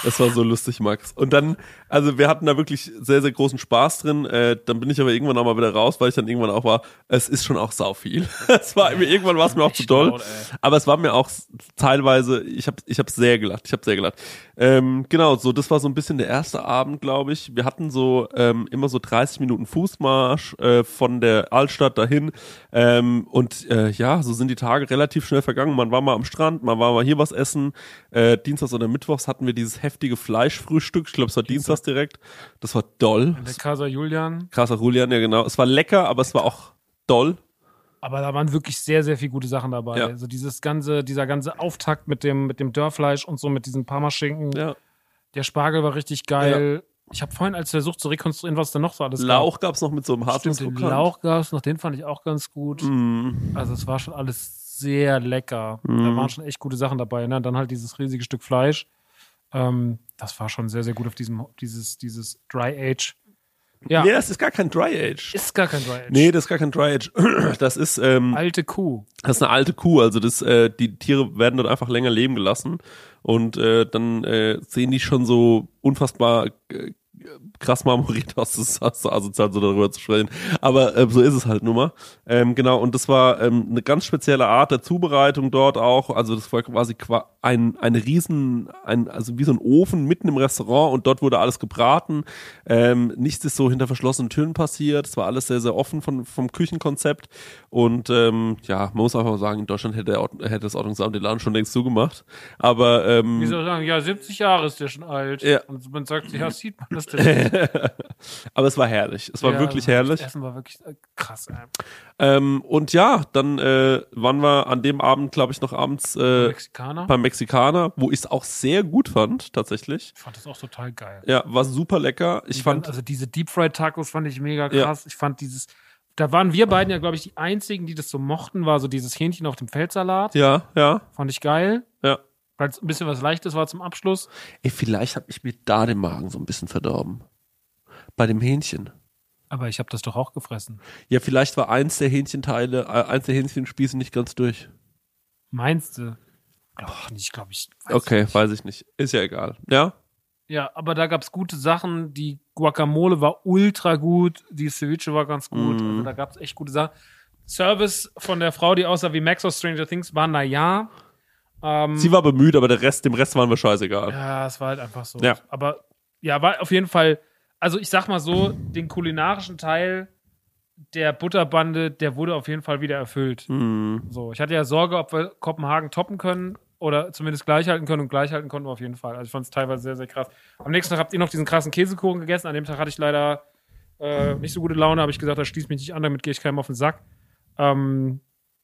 B: das war so lustig, Max. Und dann, also wir hatten da wirklich sehr, sehr großen Spaß drin. Äh, dann bin ich aber irgendwann auch mal wieder raus, weil ich dann irgendwann auch war, es ist schon auch sau viel. es war, irgendwann war es mir auch zu doll. Aber es war mir auch teilweise, ich habe ich hab sehr gelacht, ich habe sehr gelacht. Ähm, genau, so das war so ein bisschen der erste Abend, glaube ich. Wir hatten so ähm, immer so 30 Minuten Fußmarsch äh, von der Altstadt dahin. Ähm, und äh, ja, so sind die Tage relativ schnell vergangen. Man war mal am Strand, man war mal hier was essen. Äh, Dienstags oder Mittwochs hatten wir die dieses heftige Fleischfrühstück. Ich glaube, es war Dienstags direkt. Das war doll.
A: In der Casa Julian.
B: Krasser Julian, ja genau. Es war lecker, aber es war auch doll.
A: Aber da waren wirklich sehr, sehr viele gute Sachen dabei.
B: Ja.
A: Also dieses ganze, dieser ganze Auftakt mit dem, mit dem Dörrfleisch und so, mit diesem Parmaschinken.
B: Ja.
A: Der Spargel war richtig geil. Ich habe vorhin als versucht zu rekonstruieren, was da noch so alles
B: Lauch gab's noch mit so einem
A: gab. Stimmt. Lauch gab's noch, den fand ich auch ganz gut.
B: Mm.
A: Also es war schon alles sehr lecker. Da
B: Mhm.
A: waren schon echt gute Sachen dabei. Ne? Dann halt dieses riesige Stück Fleisch. Ähm, das war schon sehr, sehr gut auf diesem, dieses, dieses Dry Age. Ja,
B: Nee, das ist gar kein Dry Age.
A: ist gar kein Dry Age.
B: Nee, das ist gar kein Dry Age. Das ist, ähm,
A: Alte Kuh.
B: das ist eine alte Kuh. Also das, äh, die Tiere werden dort einfach länger leben gelassen. Und äh, dann äh, sehen die schon so unfassbar äh, krass marmoriert aus. Das ist so asozial, so darüber zu sprechen. Aber äh, so ist es halt nun mal. Ähm, genau, und das war ähm, eine ganz spezielle Art der Zubereitung dort auch. Also das war quasi qua- ein, eine riesen, ein, also wie so ein Ofen mitten im Restaurant und dort wurde alles gebraten. Ähm, nichts ist so hinter verschlossenen Türen passiert. Es war alles sehr, sehr offen von, vom Küchenkonzept. Und ähm, ja, man muss einfach mal sagen, in Deutschland hätte, der hätte das Ordnungsamt den Laden schon längst zugemacht. Aber ähm,
A: Wie soll ich sagen, ja, 70 Jahre ist der schon alt.
B: Ja.
A: Und man sagt, ja, sieht man das denn?
B: aber es war herrlich. Es war
A: Ja,
B: wirklich
A: Das
B: herrlich.
A: Essen war wirklich äh, krass, ey.
B: Ähm, und ja, dann äh, waren wir an dem Abend, glaube ich, noch abends äh,
A: Mexikaner.
B: beim Mexikaner, wo ich es auch sehr gut fand, tatsächlich.
A: Ich fand das auch total geil.
B: Ja, war super lecker. Ich
A: Die
B: fand,
A: gan- also diese Deep Fried Tacos fand ich mega
B: Ja.
A: krass. Ich fand dieses, da waren wir beiden ja, glaube ich, die einzigen, die das so mochten, war so dieses Hähnchen auf dem Feldsalat.
B: ja, ja,
A: Fand ich geil.
B: ja.
A: Weil es ein bisschen was Leichtes war zum Abschluss.
B: Ey, vielleicht habe ich mir da den Magen so ein bisschen verdorben. Bei dem Hähnchen.
A: Aber ich habe das doch auch gefressen.
B: Ja, vielleicht war eins der Hähnchenteile, äh, eins der Hähnchenspieße nicht ganz durch.
A: Meinst du? Glaube ich nicht, glaube ich. weiß
B: Okay,
A: nicht.
B: weiß ich nicht. Ist ja egal. Ja?
A: Ja, aber da gab's gute Sachen. Die Guacamole war ultra gut. Die Ceviche war ganz gut.
B: Mhm.
A: Also da gab's echt gute Sachen. Service von der Frau, die aussah wie Max aus Stranger Things, war na ja. Ähm,
B: Sie war bemüht, aber der Rest, dem Rest waren wir scheißegal.
A: Ja, es war halt einfach so.
B: Ja.
A: Aber ja, war auf jeden Fall, also ich sag mal so, den kulinarischen Teil der Butterbande, der wurde auf jeden Fall wieder erfüllt.
B: Hm.
A: So, ich hatte ja Sorge, ob wir Kopenhagen toppen können oder zumindest gleichhalten können und gleichhalten konnten wir auf jeden Fall. Also ich fand es teilweise sehr, sehr krass. Am nächsten Tag habt ihr noch diesen krassen Käsekuchen gegessen. An dem Tag hatte ich leider äh, nicht so gute Laune, habe ich gesagt, das schließt mich nicht an, damit gehe ich keinem auf den Sack. Ähm,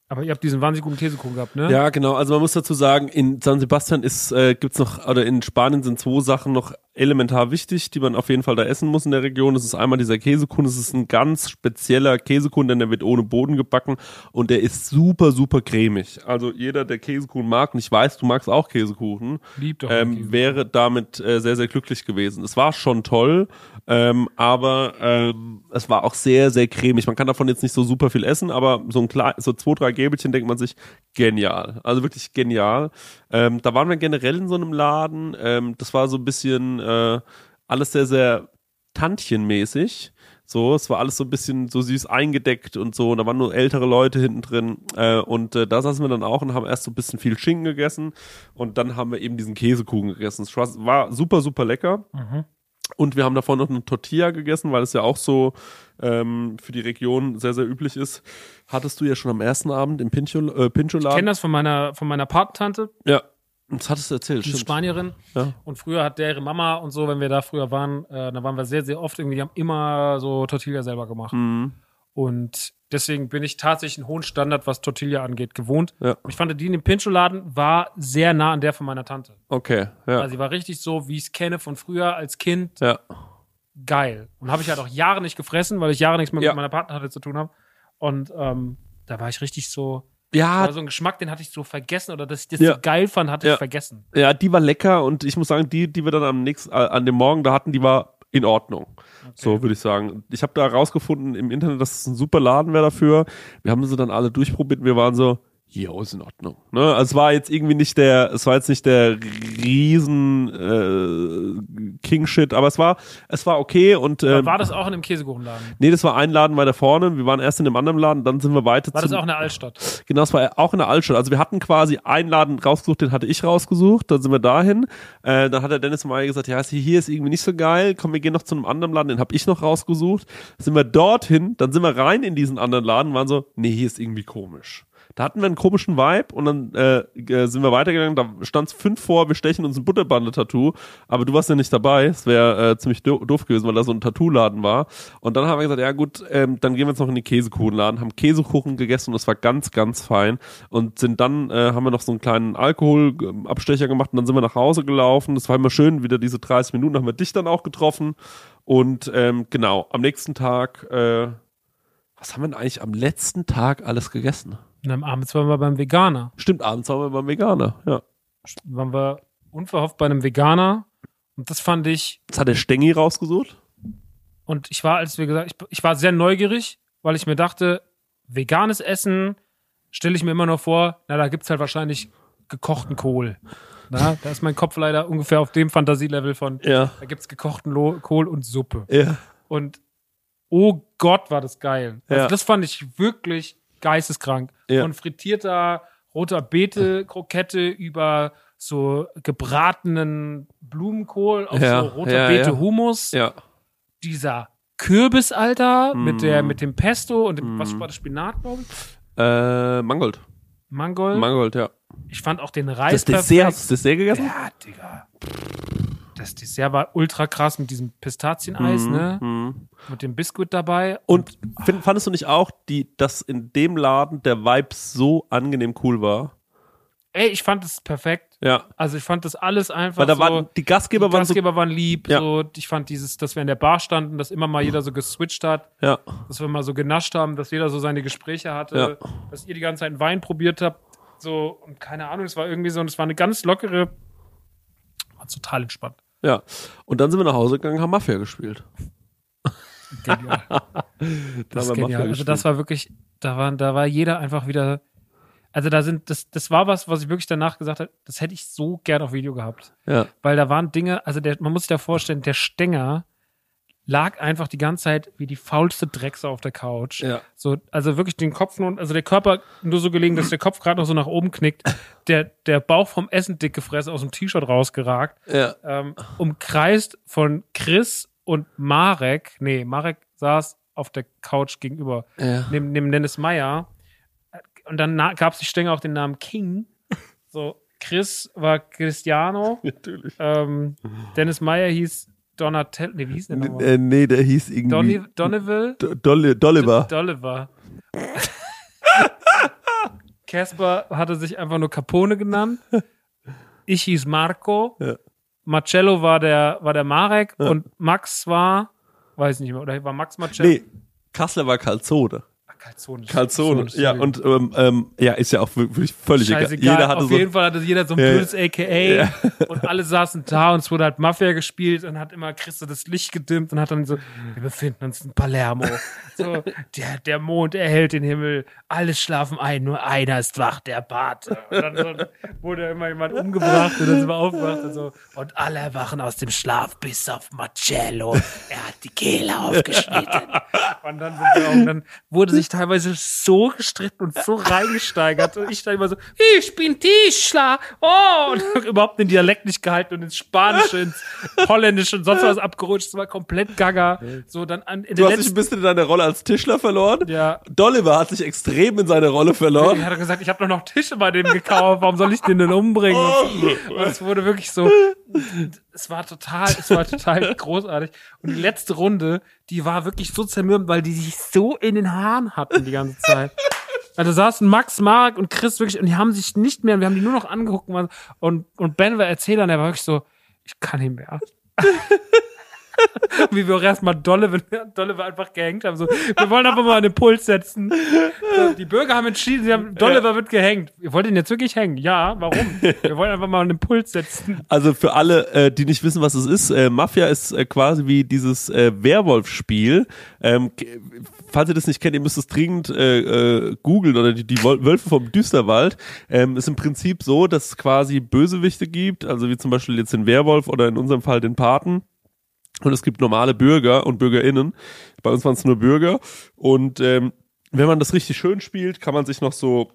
A: aber ihr habt diesen wahnsinnig guten Käsekuchen gehabt, ne?
B: Ja, genau. Also man muss dazu sagen, in San Sebastian ist, äh, gibt's noch, oder in Spanien sind zwei Sachen noch elementar wichtig, die man auf jeden Fall da essen muss in der Region. Das ist einmal dieser Käsekuchen. Das ist ein ganz spezieller Käsekuchen, denn der wird ohne Boden gebacken und der ist super, super cremig. Also jeder, der Käsekuchen mag, und ich weiß, du magst auch Käsekuchen,
A: Liebt doch
B: ähm,
A: Käsekuchen.
B: wäre damit äh, sehr, sehr glücklich gewesen. Es war schon toll, ähm, aber ähm, es war auch sehr, sehr cremig. Man kann davon jetzt nicht so super viel essen, aber so ein klein, so zwei, drei Gäbelchen denkt man sich, genial. Also wirklich genial. Ähm, da waren wir generell in so einem Laden. Ähm, das war so ein bisschen äh, alles sehr, sehr Tantchenmäßig. So, es war alles so ein bisschen so süß eingedeckt und so. Und da waren nur ältere Leute hinten drin. Äh, und äh, da saßen wir dann auch und haben erst so ein bisschen viel Schinken gegessen. Und dann haben wir eben diesen Käsekuchen gegessen. Es war, super, super lecker.
A: Mhm.
B: Und wir haben davon noch eine Tortilla gegessen, weil es ja auch so ähm, für die Region sehr, sehr üblich ist. Hattest du ja schon am ersten Abend im Pincho, äh,
A: Ich
B: Pincho-Laden.
A: kenne das von meiner, von meiner Patentante,
B: Ja, das hattest du erzählt,
A: die
B: stimmt.
A: Spanierin.
B: Ja.
A: Und früher hat der ihre Mama und so, wenn wir da früher waren, äh, da waren wir sehr, sehr oft irgendwie, die haben immer so Tortilla selber gemacht.
B: Mhm.
A: Und deswegen bin ich tatsächlich einen hohen Standard, was Tortilla angeht, gewohnt.
B: Ja.
A: Ich fand, die in dem Pincho-Laden war sehr nah an der von meiner Tante.
B: Okay, ja.
A: Also sie war richtig so, wie ich es kenne von früher als Kind,
B: ja.
A: geil. Und habe ich halt auch Jahre nicht gefressen, weil ich Jahre nichts mehr
B: Ja.
A: mit meiner Partnerin zu tun habe. Und ähm, da war ich richtig so,
B: Ja,
A: war so ein Geschmack, den hatte ich so vergessen oder dass ich das
B: Ja.
A: so geil fand, hatte
B: Ja.
A: ich vergessen.
B: Ja, die war lecker und ich muss sagen, die, die wir dann am nächsten, äh, an dem Morgen da hatten, die war in Ordnung. So würde ich sagen. Ich habe da rausgefunden im Internet, dass es ein super Laden wäre dafür. Wir haben sie dann alle durchprobiert und wir waren so, jo, ist in Ordnung. Ne? Also es war jetzt irgendwie nicht der, es war jetzt nicht der riesen äh, King-Shit, aber es war, es war okay und ähm,
A: war das auch in einem Käsekuchenladen?
B: nee, das war ein Laden weiter vorne. Wir waren erst in dem anderen Laden, dann sind wir weiter
A: War das auch in der Altstadt?
B: Genau, das war auch in der Altstadt. Also wir hatten quasi einen Laden rausgesucht, den hatte ich rausgesucht, dann sind wir dahin. Äh, dann hat der Dennis mal gesagt, ja, hier ist irgendwie nicht so geil, komm, wir gehen noch zu einem anderen Laden, den habe ich noch rausgesucht. Sind wir dorthin, dann sind wir rein in diesen anderen Laden, waren so, nee, hier ist irgendwie komisch. Da hatten wir einen komischen Vibe und dann äh, äh sind wir weitergegangen. Da stand es fünf vor, wir stechen uns ein Butterbande-Tattoo. Aber du warst ja nicht dabei. Es wäre äh, ziemlich doof gewesen, weil da so ein Tattoo-Laden war. Und dann haben wir gesagt, ja gut, ähm, dann gehen wir jetzt noch in den Käsekuchenladen, haben Käsekuchen gegessen und es war ganz, ganz fein. Und sind dann, äh, haben wir noch so einen kleinen Alkoholabstecher gemacht und dann sind wir nach Hause gelaufen. Das war immer schön, wieder diese 30 Minuten haben wir dich dann auch getroffen. Und ähm, genau, am nächsten Tag, äh, was haben wir denn eigentlich am letzten Tag alles gegessen?
A: Und am abends waren wir beim Veganer.
B: Stimmt, abends waren wir beim Veganer, ja.
A: Waren wir unverhofft bei einem Veganer. Und das fand ich.
B: Das hat der Stengi rausgesucht.
A: Und ich war, als wir gesagt, ich, ich war sehr neugierig, weil ich mir dachte, veganes Essen stelle ich mir immer noch vor, na, da gibt's halt wahrscheinlich gekochten Kohl. Na, da ist mein Kopf leider ungefähr auf dem Fantasielevel von,
B: Ja.
A: da gibt's gekochten Lo Kohl und Suppe.
B: Ja.
A: Und oh Gott, war das geil. Also
B: Ja.
A: das fand ich wirklich geisteskrank.
B: Ja.
A: Von frittierter roter Beete Krokette über so gebratenen Blumenkohl auf
B: Ja,
A: so roter
B: ja,
A: Beete
B: ja.
A: Dieser Kürbis, Alter, mit
B: Mm.
A: der mit dem Pesto und dem
B: Mm.
A: was war das Spinat, glaube ich?
B: Äh, Mangold.
A: Mangold.
B: Mangold, ja.
A: ich fand auch den Reis
B: Das Dessert, hast du das Dessert gegessen?
A: Ja, Digga. Das Dessert war ultra krass mit diesem Pistazieneis,
B: Mhm,
A: ne?
B: mhm.
A: Mit dem Biskuit dabei.
B: Und find, fandest du nicht auch, die, dass in dem Laden der Vibe so angenehm cool war?
A: Ey, ich fand es perfekt.
B: Ja.
A: Also ich fand das alles einfach
B: Weil da
A: so.
B: waren, die Gastgeber
A: die
B: waren
A: Gastgeber waren lieb.
B: Ja.
A: So, ich fand dieses, dass wir in der Bar standen, dass immer mal jeder so geswitcht hat,
B: so, ja.
A: dass wir mal so genascht haben, dass jeder so seine Gespräche hatte, dass ihr die ganze Zeit einen Wein probiert habt. So, und keine Ahnung, es war irgendwie so, und es war eine ganz lockere, war total entspannt.
B: Ja. Und dann sind wir nach Hause gegangen, haben Mafia gespielt.
A: Genial.
B: Da
A: Das
B: haben
A: ist
B: wir Mafia
A: genial. Also
B: gespielt.
A: das war wirklich, da waren, da war jeder einfach wieder. Also da sind, das, das war was, was ich wirklich danach gesagt habe, das hätte ich so gern auf Video gehabt.
B: Ja.
A: Weil da waren Dinge, also der, man muss sich da vorstellen, der Stenger lag einfach die ganze Zeit wie die faulste Drecksau auf der Couch.
B: Ja.
A: So, also wirklich den Kopf nur, also der Körper nur so gelegen, dass der Kopf gerade noch so nach oben knickt, der, der Bauch vom Essen dick gefressen aus dem T-Shirt rausgeragt,
B: Ja.
A: ähm, umkreist von Chris und Marek, nee, Marek saß auf der Couch gegenüber,
B: Ja.
A: neben, neben Dennis Meyer. Und dann gab es die Stänger auch den Namen King. So, Chris war Cristiano,
B: Natürlich.
A: ähm, Dennis Meyer hieß Donatello, nee, wie hieß der nochmal?
B: Äh, nee, der hieß irgendwie
A: Donneville?
B: Do- Dolly, Dolliver.
A: Dolliver. Casper hatte sich einfach nur Capone genannt. Ich hieß Marco.
B: Ja.
A: Marcello war der, war der Marek und Max war, weiß nicht mehr, oder war Max Marcello?
B: Nee, Kassler war Calzone.
A: Calzone.
B: Calzone.
A: Sorry.
B: Ja, und ähm, ähm, ja, ist ja auch wirklich völlig egal.
A: Scheißegal.
B: Jeder hatte
A: Auf
B: so.
A: jeden Fall hatte jeder so ein
B: Ja.
A: blödes AKA und alle saßen da und es wurde halt Mafia gespielt und hat immer Christa das Licht gedimmt und hat dann so, wir befinden uns in Palermo. So, der, der Mond erhält den Himmel, alle schlafen ein, nur einer ist wach, der Pate. Und dann so, wurde immer jemand umgebracht und dann sind wir aufgewacht und so, und alle erwachen aus dem Schlaf bis auf Marcello. Er hat die Kehle aufgeschnitten. Und dann, wir und dann wurde sich teilweise so gestritten und so reingesteigert. Und ich da immer so, ich bin Tischler. Oh, und überhaupt den Dialekt nicht gehalten und ins Spanische, ins Holländische und sonst was abgerutscht. Das war komplett gaga. So, dann an, in
B: Du hast dich ein bisschen in deiner Rolle als Tischler verloren.
A: ja,
B: Dolliver hat sich extrem in seine Rolle verloren.
A: hatte gesagt, ich habe doch noch Tische bei dem gekauft. Warum soll ich den denn umbringen? Und es wurde wirklich so. Es war total, es war total großartig. Und die letzte Runde, die war wirklich so zermürbt, weil die sich so in den Haaren hatten die ganze Zeit. Also saßen Max, Mark und Chris wirklich und die haben sich nicht mehr, wir haben die nur noch angeguckt und, und, Ben war Erzähler und der war wirklich so, ich kann nicht mehr. Wie wir auch erstmal Dolle, Dolle einfach gehängt haben. So, wir wollen einfach mal einen Impuls setzen. Die Bürger haben entschieden, sie haben, Dolliver wird gehängt. Ihr wollt ihn jetzt wirklich hängen? Ja, warum? Wir wollen einfach mal einen Impuls setzen.
B: Also für alle, äh, die nicht wissen, was es ist, äh, Mafia ist äh, quasi wie dieses äh, Werwolf-Spiel. Ähm, falls ihr das nicht kennt, ihr müsst es dringend äh, äh, googeln oder die, die Wölfe vom Düsterwald. Ähm, ist im Prinzip so, dass es quasi Bösewichte gibt, also wie zum Beispiel jetzt den Werwolf oder in unserem Fall den Paten. Und es gibt normale Bürger und BürgerInnen. Bei uns waren es nur Bürger. Und ähm, wenn man das richtig schön spielt, kann man sich noch so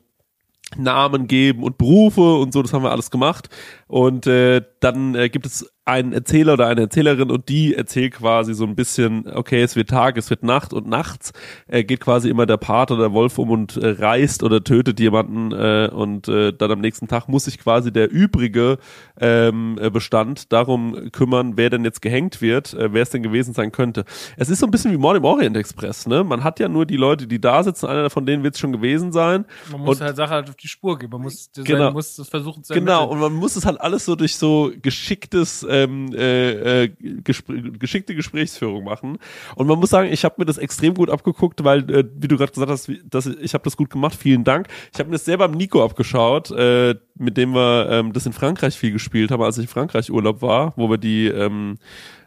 B: Namen geben und Berufe und so, das haben wir alles gemacht. Und äh, dann äh, gibt es ein Erzähler oder eine Erzählerin und die erzählt quasi so ein bisschen, okay, es wird Tag, es wird Nacht und nachts äh, geht quasi immer der Part oder der Wolf um und äh, reißt oder tötet jemanden äh, und äh, dann am nächsten Tag muss sich quasi der übrige ähm, äh, Bestand darum kümmern, wer denn jetzt gehängt wird, äh, wer es denn gewesen sein könnte. Es ist so ein bisschen wie Mord im Orient Express, ne? Man hat ja nur die Leute, die da sitzen, einer von denen wird es schon gewesen sein.
A: Man muss
B: und,
A: halt Sache halt auf die Spur gehen. Man muss,
B: Genau.
A: man muss das versuchen zu
B: Genau,
A: ermitteln.
B: und man muss es halt alles so durch so geschicktes, ähm, äh, äh, gespr geschickte Gesprächsführung machen. Und man muss sagen, ich habe mir das extrem gut abgeguckt, weil, äh, wie du gerade gesagt hast, ich, ich habe das gut gemacht, vielen Dank. Ich habe mir das selber am Nico abgeschaut, äh, mit dem wir ähm, das in Frankreich viel gespielt haben, als ich in Frankreich Urlaub war, wo wir die ähm,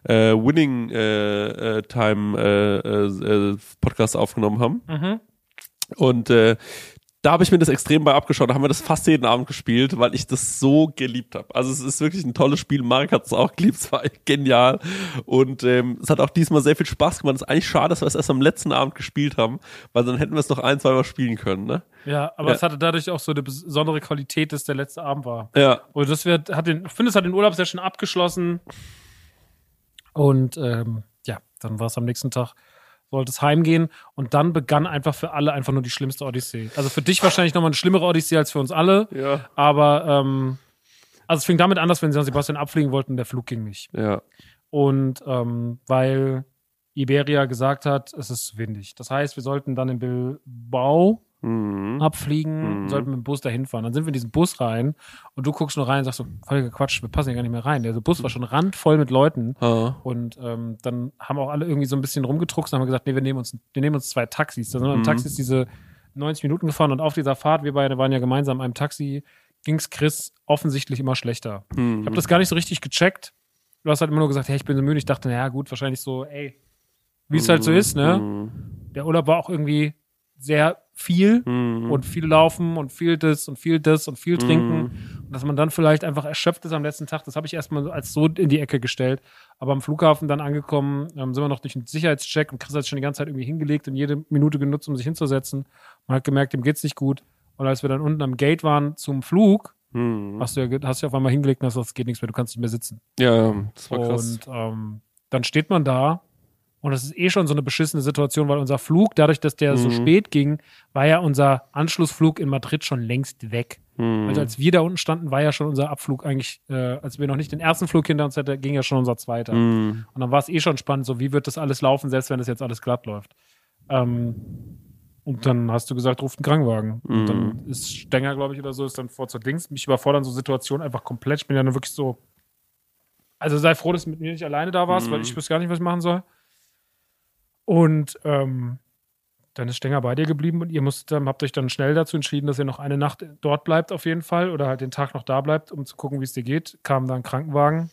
B: äh, Winning äh, äh, Time äh, äh, äh, Podcast aufgenommen haben.
A: Mhm.
B: Und äh, da habe ich mir das extrem bei abgeschaut. Da haben wir das fast jeden Abend gespielt, weil ich das so geliebt habe. Also es ist wirklich ein tolles Spiel. Marek hat es auch geliebt. Es war genial. Und ähm, es hat auch diesmal sehr viel Spaß gemacht. Es ist eigentlich schade, dass wir es erst am letzten Abend gespielt haben, weil dann hätten wir es noch ein, zwei Mal spielen können. Ne?
A: Ja, aber
B: Ja.
A: es hatte dadurch auch so eine besondere Qualität, dass der letzte Abend war.
B: Ja.
A: Und das wird, hat den, ich finde, es hat den Urlaub sehr schön abgeschlossen. Und ähm, ja, dann war es am nächsten Tag, sollte es heimgehen. Und dann begann einfach für alle einfach nur die schlimmste Odyssee. Also für dich wahrscheinlich nochmal eine schlimmere Odyssee als für uns alle.
B: Ja.
A: Aber ähm, also es fing damit an, dass wir in San Sebastian abfliegen wollten, der Flug ging nicht.
B: Ja.
A: Und ähm, weil Iberia gesagt hat, es ist windig. Das heißt, wir sollten dann in Bilbao
B: Mhm.
A: abfliegen,
B: Mhm.
A: sollten mit dem Bus dahin fahren. Dann sind wir in diesen Bus rein und du guckst nur rein und sagst so, völliger Quatsch, wir passen ja gar nicht mehr rein. Der Bus war schon randvoll mit Leuten
B: Ah.
A: und ähm, dann haben auch alle irgendwie so ein bisschen rumgedruckt und haben gesagt, nee, wir nehmen uns, wir nehmen uns zwei Taxis. Da sind wir im
B: Mhm.
A: Taxis diese 90 Minuten gefahren und auf dieser Fahrt, wir beide waren ja gemeinsam in einem Taxi, ging's Chris offensichtlich immer schlechter.
B: Mhm.
A: Ich habe das gar nicht so richtig gecheckt. Du hast halt immer nur gesagt, hey, ich bin so müde. Ich dachte, naja, gut, wahrscheinlich so, ey, wie es halt so ist, ne?
B: Mhm.
A: Der Urlaub war auch irgendwie sehr viel
B: Mhm.
A: und viel laufen und viel das und viel das und viel trinken.
B: Mhm.
A: Und dass man dann vielleicht einfach erschöpft ist am letzten Tag, das habe ich erstmal als so in die Ecke gestellt. Aber am Flughafen dann angekommen, ähm, sind wir noch durch einen Sicherheitscheck und Chris hat schon die ganze Zeit irgendwie hingelegt und jede Minute genutzt, um sich hinzusetzen. Man hat gemerkt, dem geht's nicht gut. Und als wir dann unten am Gate waren zum Flug,
B: Mhm.
A: hast du ja, hast du ja auf einmal hingelegt und hast gesagt, es geht nichts mehr, du kannst nicht mehr sitzen.
B: Ja, ja, das war krass.
A: Und ähm, dann steht man da und das ist eh schon so eine beschissene Situation, weil unser Flug, dadurch, dass der so
B: Mhm.
A: spät ging, war ja unser Anschlussflug in Madrid schon längst weg.
B: Mhm.
A: Also als wir da unten standen, war ja schon unser Abflug eigentlich, äh, als wir noch nicht den ersten Flug hinter uns hatten, ging ja schon unser zweiter.
B: Mhm.
A: Und dann war es eh schon spannend, so wie wird das alles laufen, selbst wenn das jetzt alles glatt läuft. Ähm, und dann hast du gesagt, ruft einen Krankenwagen. Und
B: Mhm.
A: dann ist Stenger, glaube ich, oder so, ist dann vor zur Dings. Mich überfordern so Situationen einfach komplett. Ich bin ja nur wirklich so. Also sei froh, dass du mit mir nicht alleine da warst,
B: Mhm.
A: weil ich wüsste gar nicht, was ich machen soll. Und ähm, dann ist Stenger bei dir geblieben und ihr musstet, dann- habt euch dann schnell dazu entschieden, dass ihr noch eine Nacht dort bleibt auf jeden Fall oder halt den Tag noch da bleibt, um zu gucken, wie es dir geht. Kam dann Krankenwagen.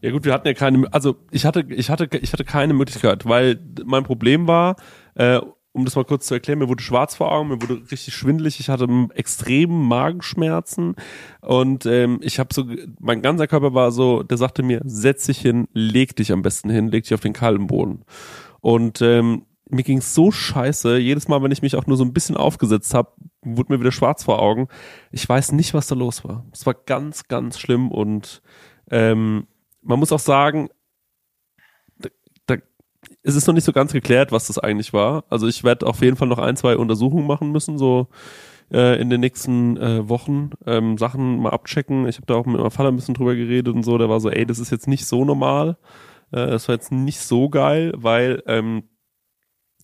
B: Ja gut, wir hatten ja keine, also ich hatte, ich hatte, ich hatte keine Möglichkeit, weil mein Problem war, äh, um das mal kurz zu erklären, mir wurde schwarz vor Augen, mir wurde richtig schwindelig, ich hatte extreme Magenschmerzen und ähm, ich habe so, mein ganzer Körper war so, der sagte mir, setz dich hin, leg dich am besten hin, leg dich auf den kalten Boden. Und ähm, mir ging's so scheiße, jedes Mal, wenn ich mich auch nur so ein bisschen aufgesetzt habe, wurde mir wieder schwarz vor Augen. Ich weiß nicht, was da los war. Es war ganz, ganz schlimm und ähm, man muss auch sagen, da, da, es ist noch nicht so ganz geklärt, was das eigentlich war. Also ich werde auf jeden Fall noch ein, zwei Untersuchungen machen müssen, so äh, in den nächsten äh, Wochen. Ähm, Sachen mal abchecken. Ich habe da auch mit meinem Vater ein bisschen drüber geredet und so. Der war so, ey, das ist jetzt nicht so normal. Äh, das war jetzt nicht so geil, weil ähm,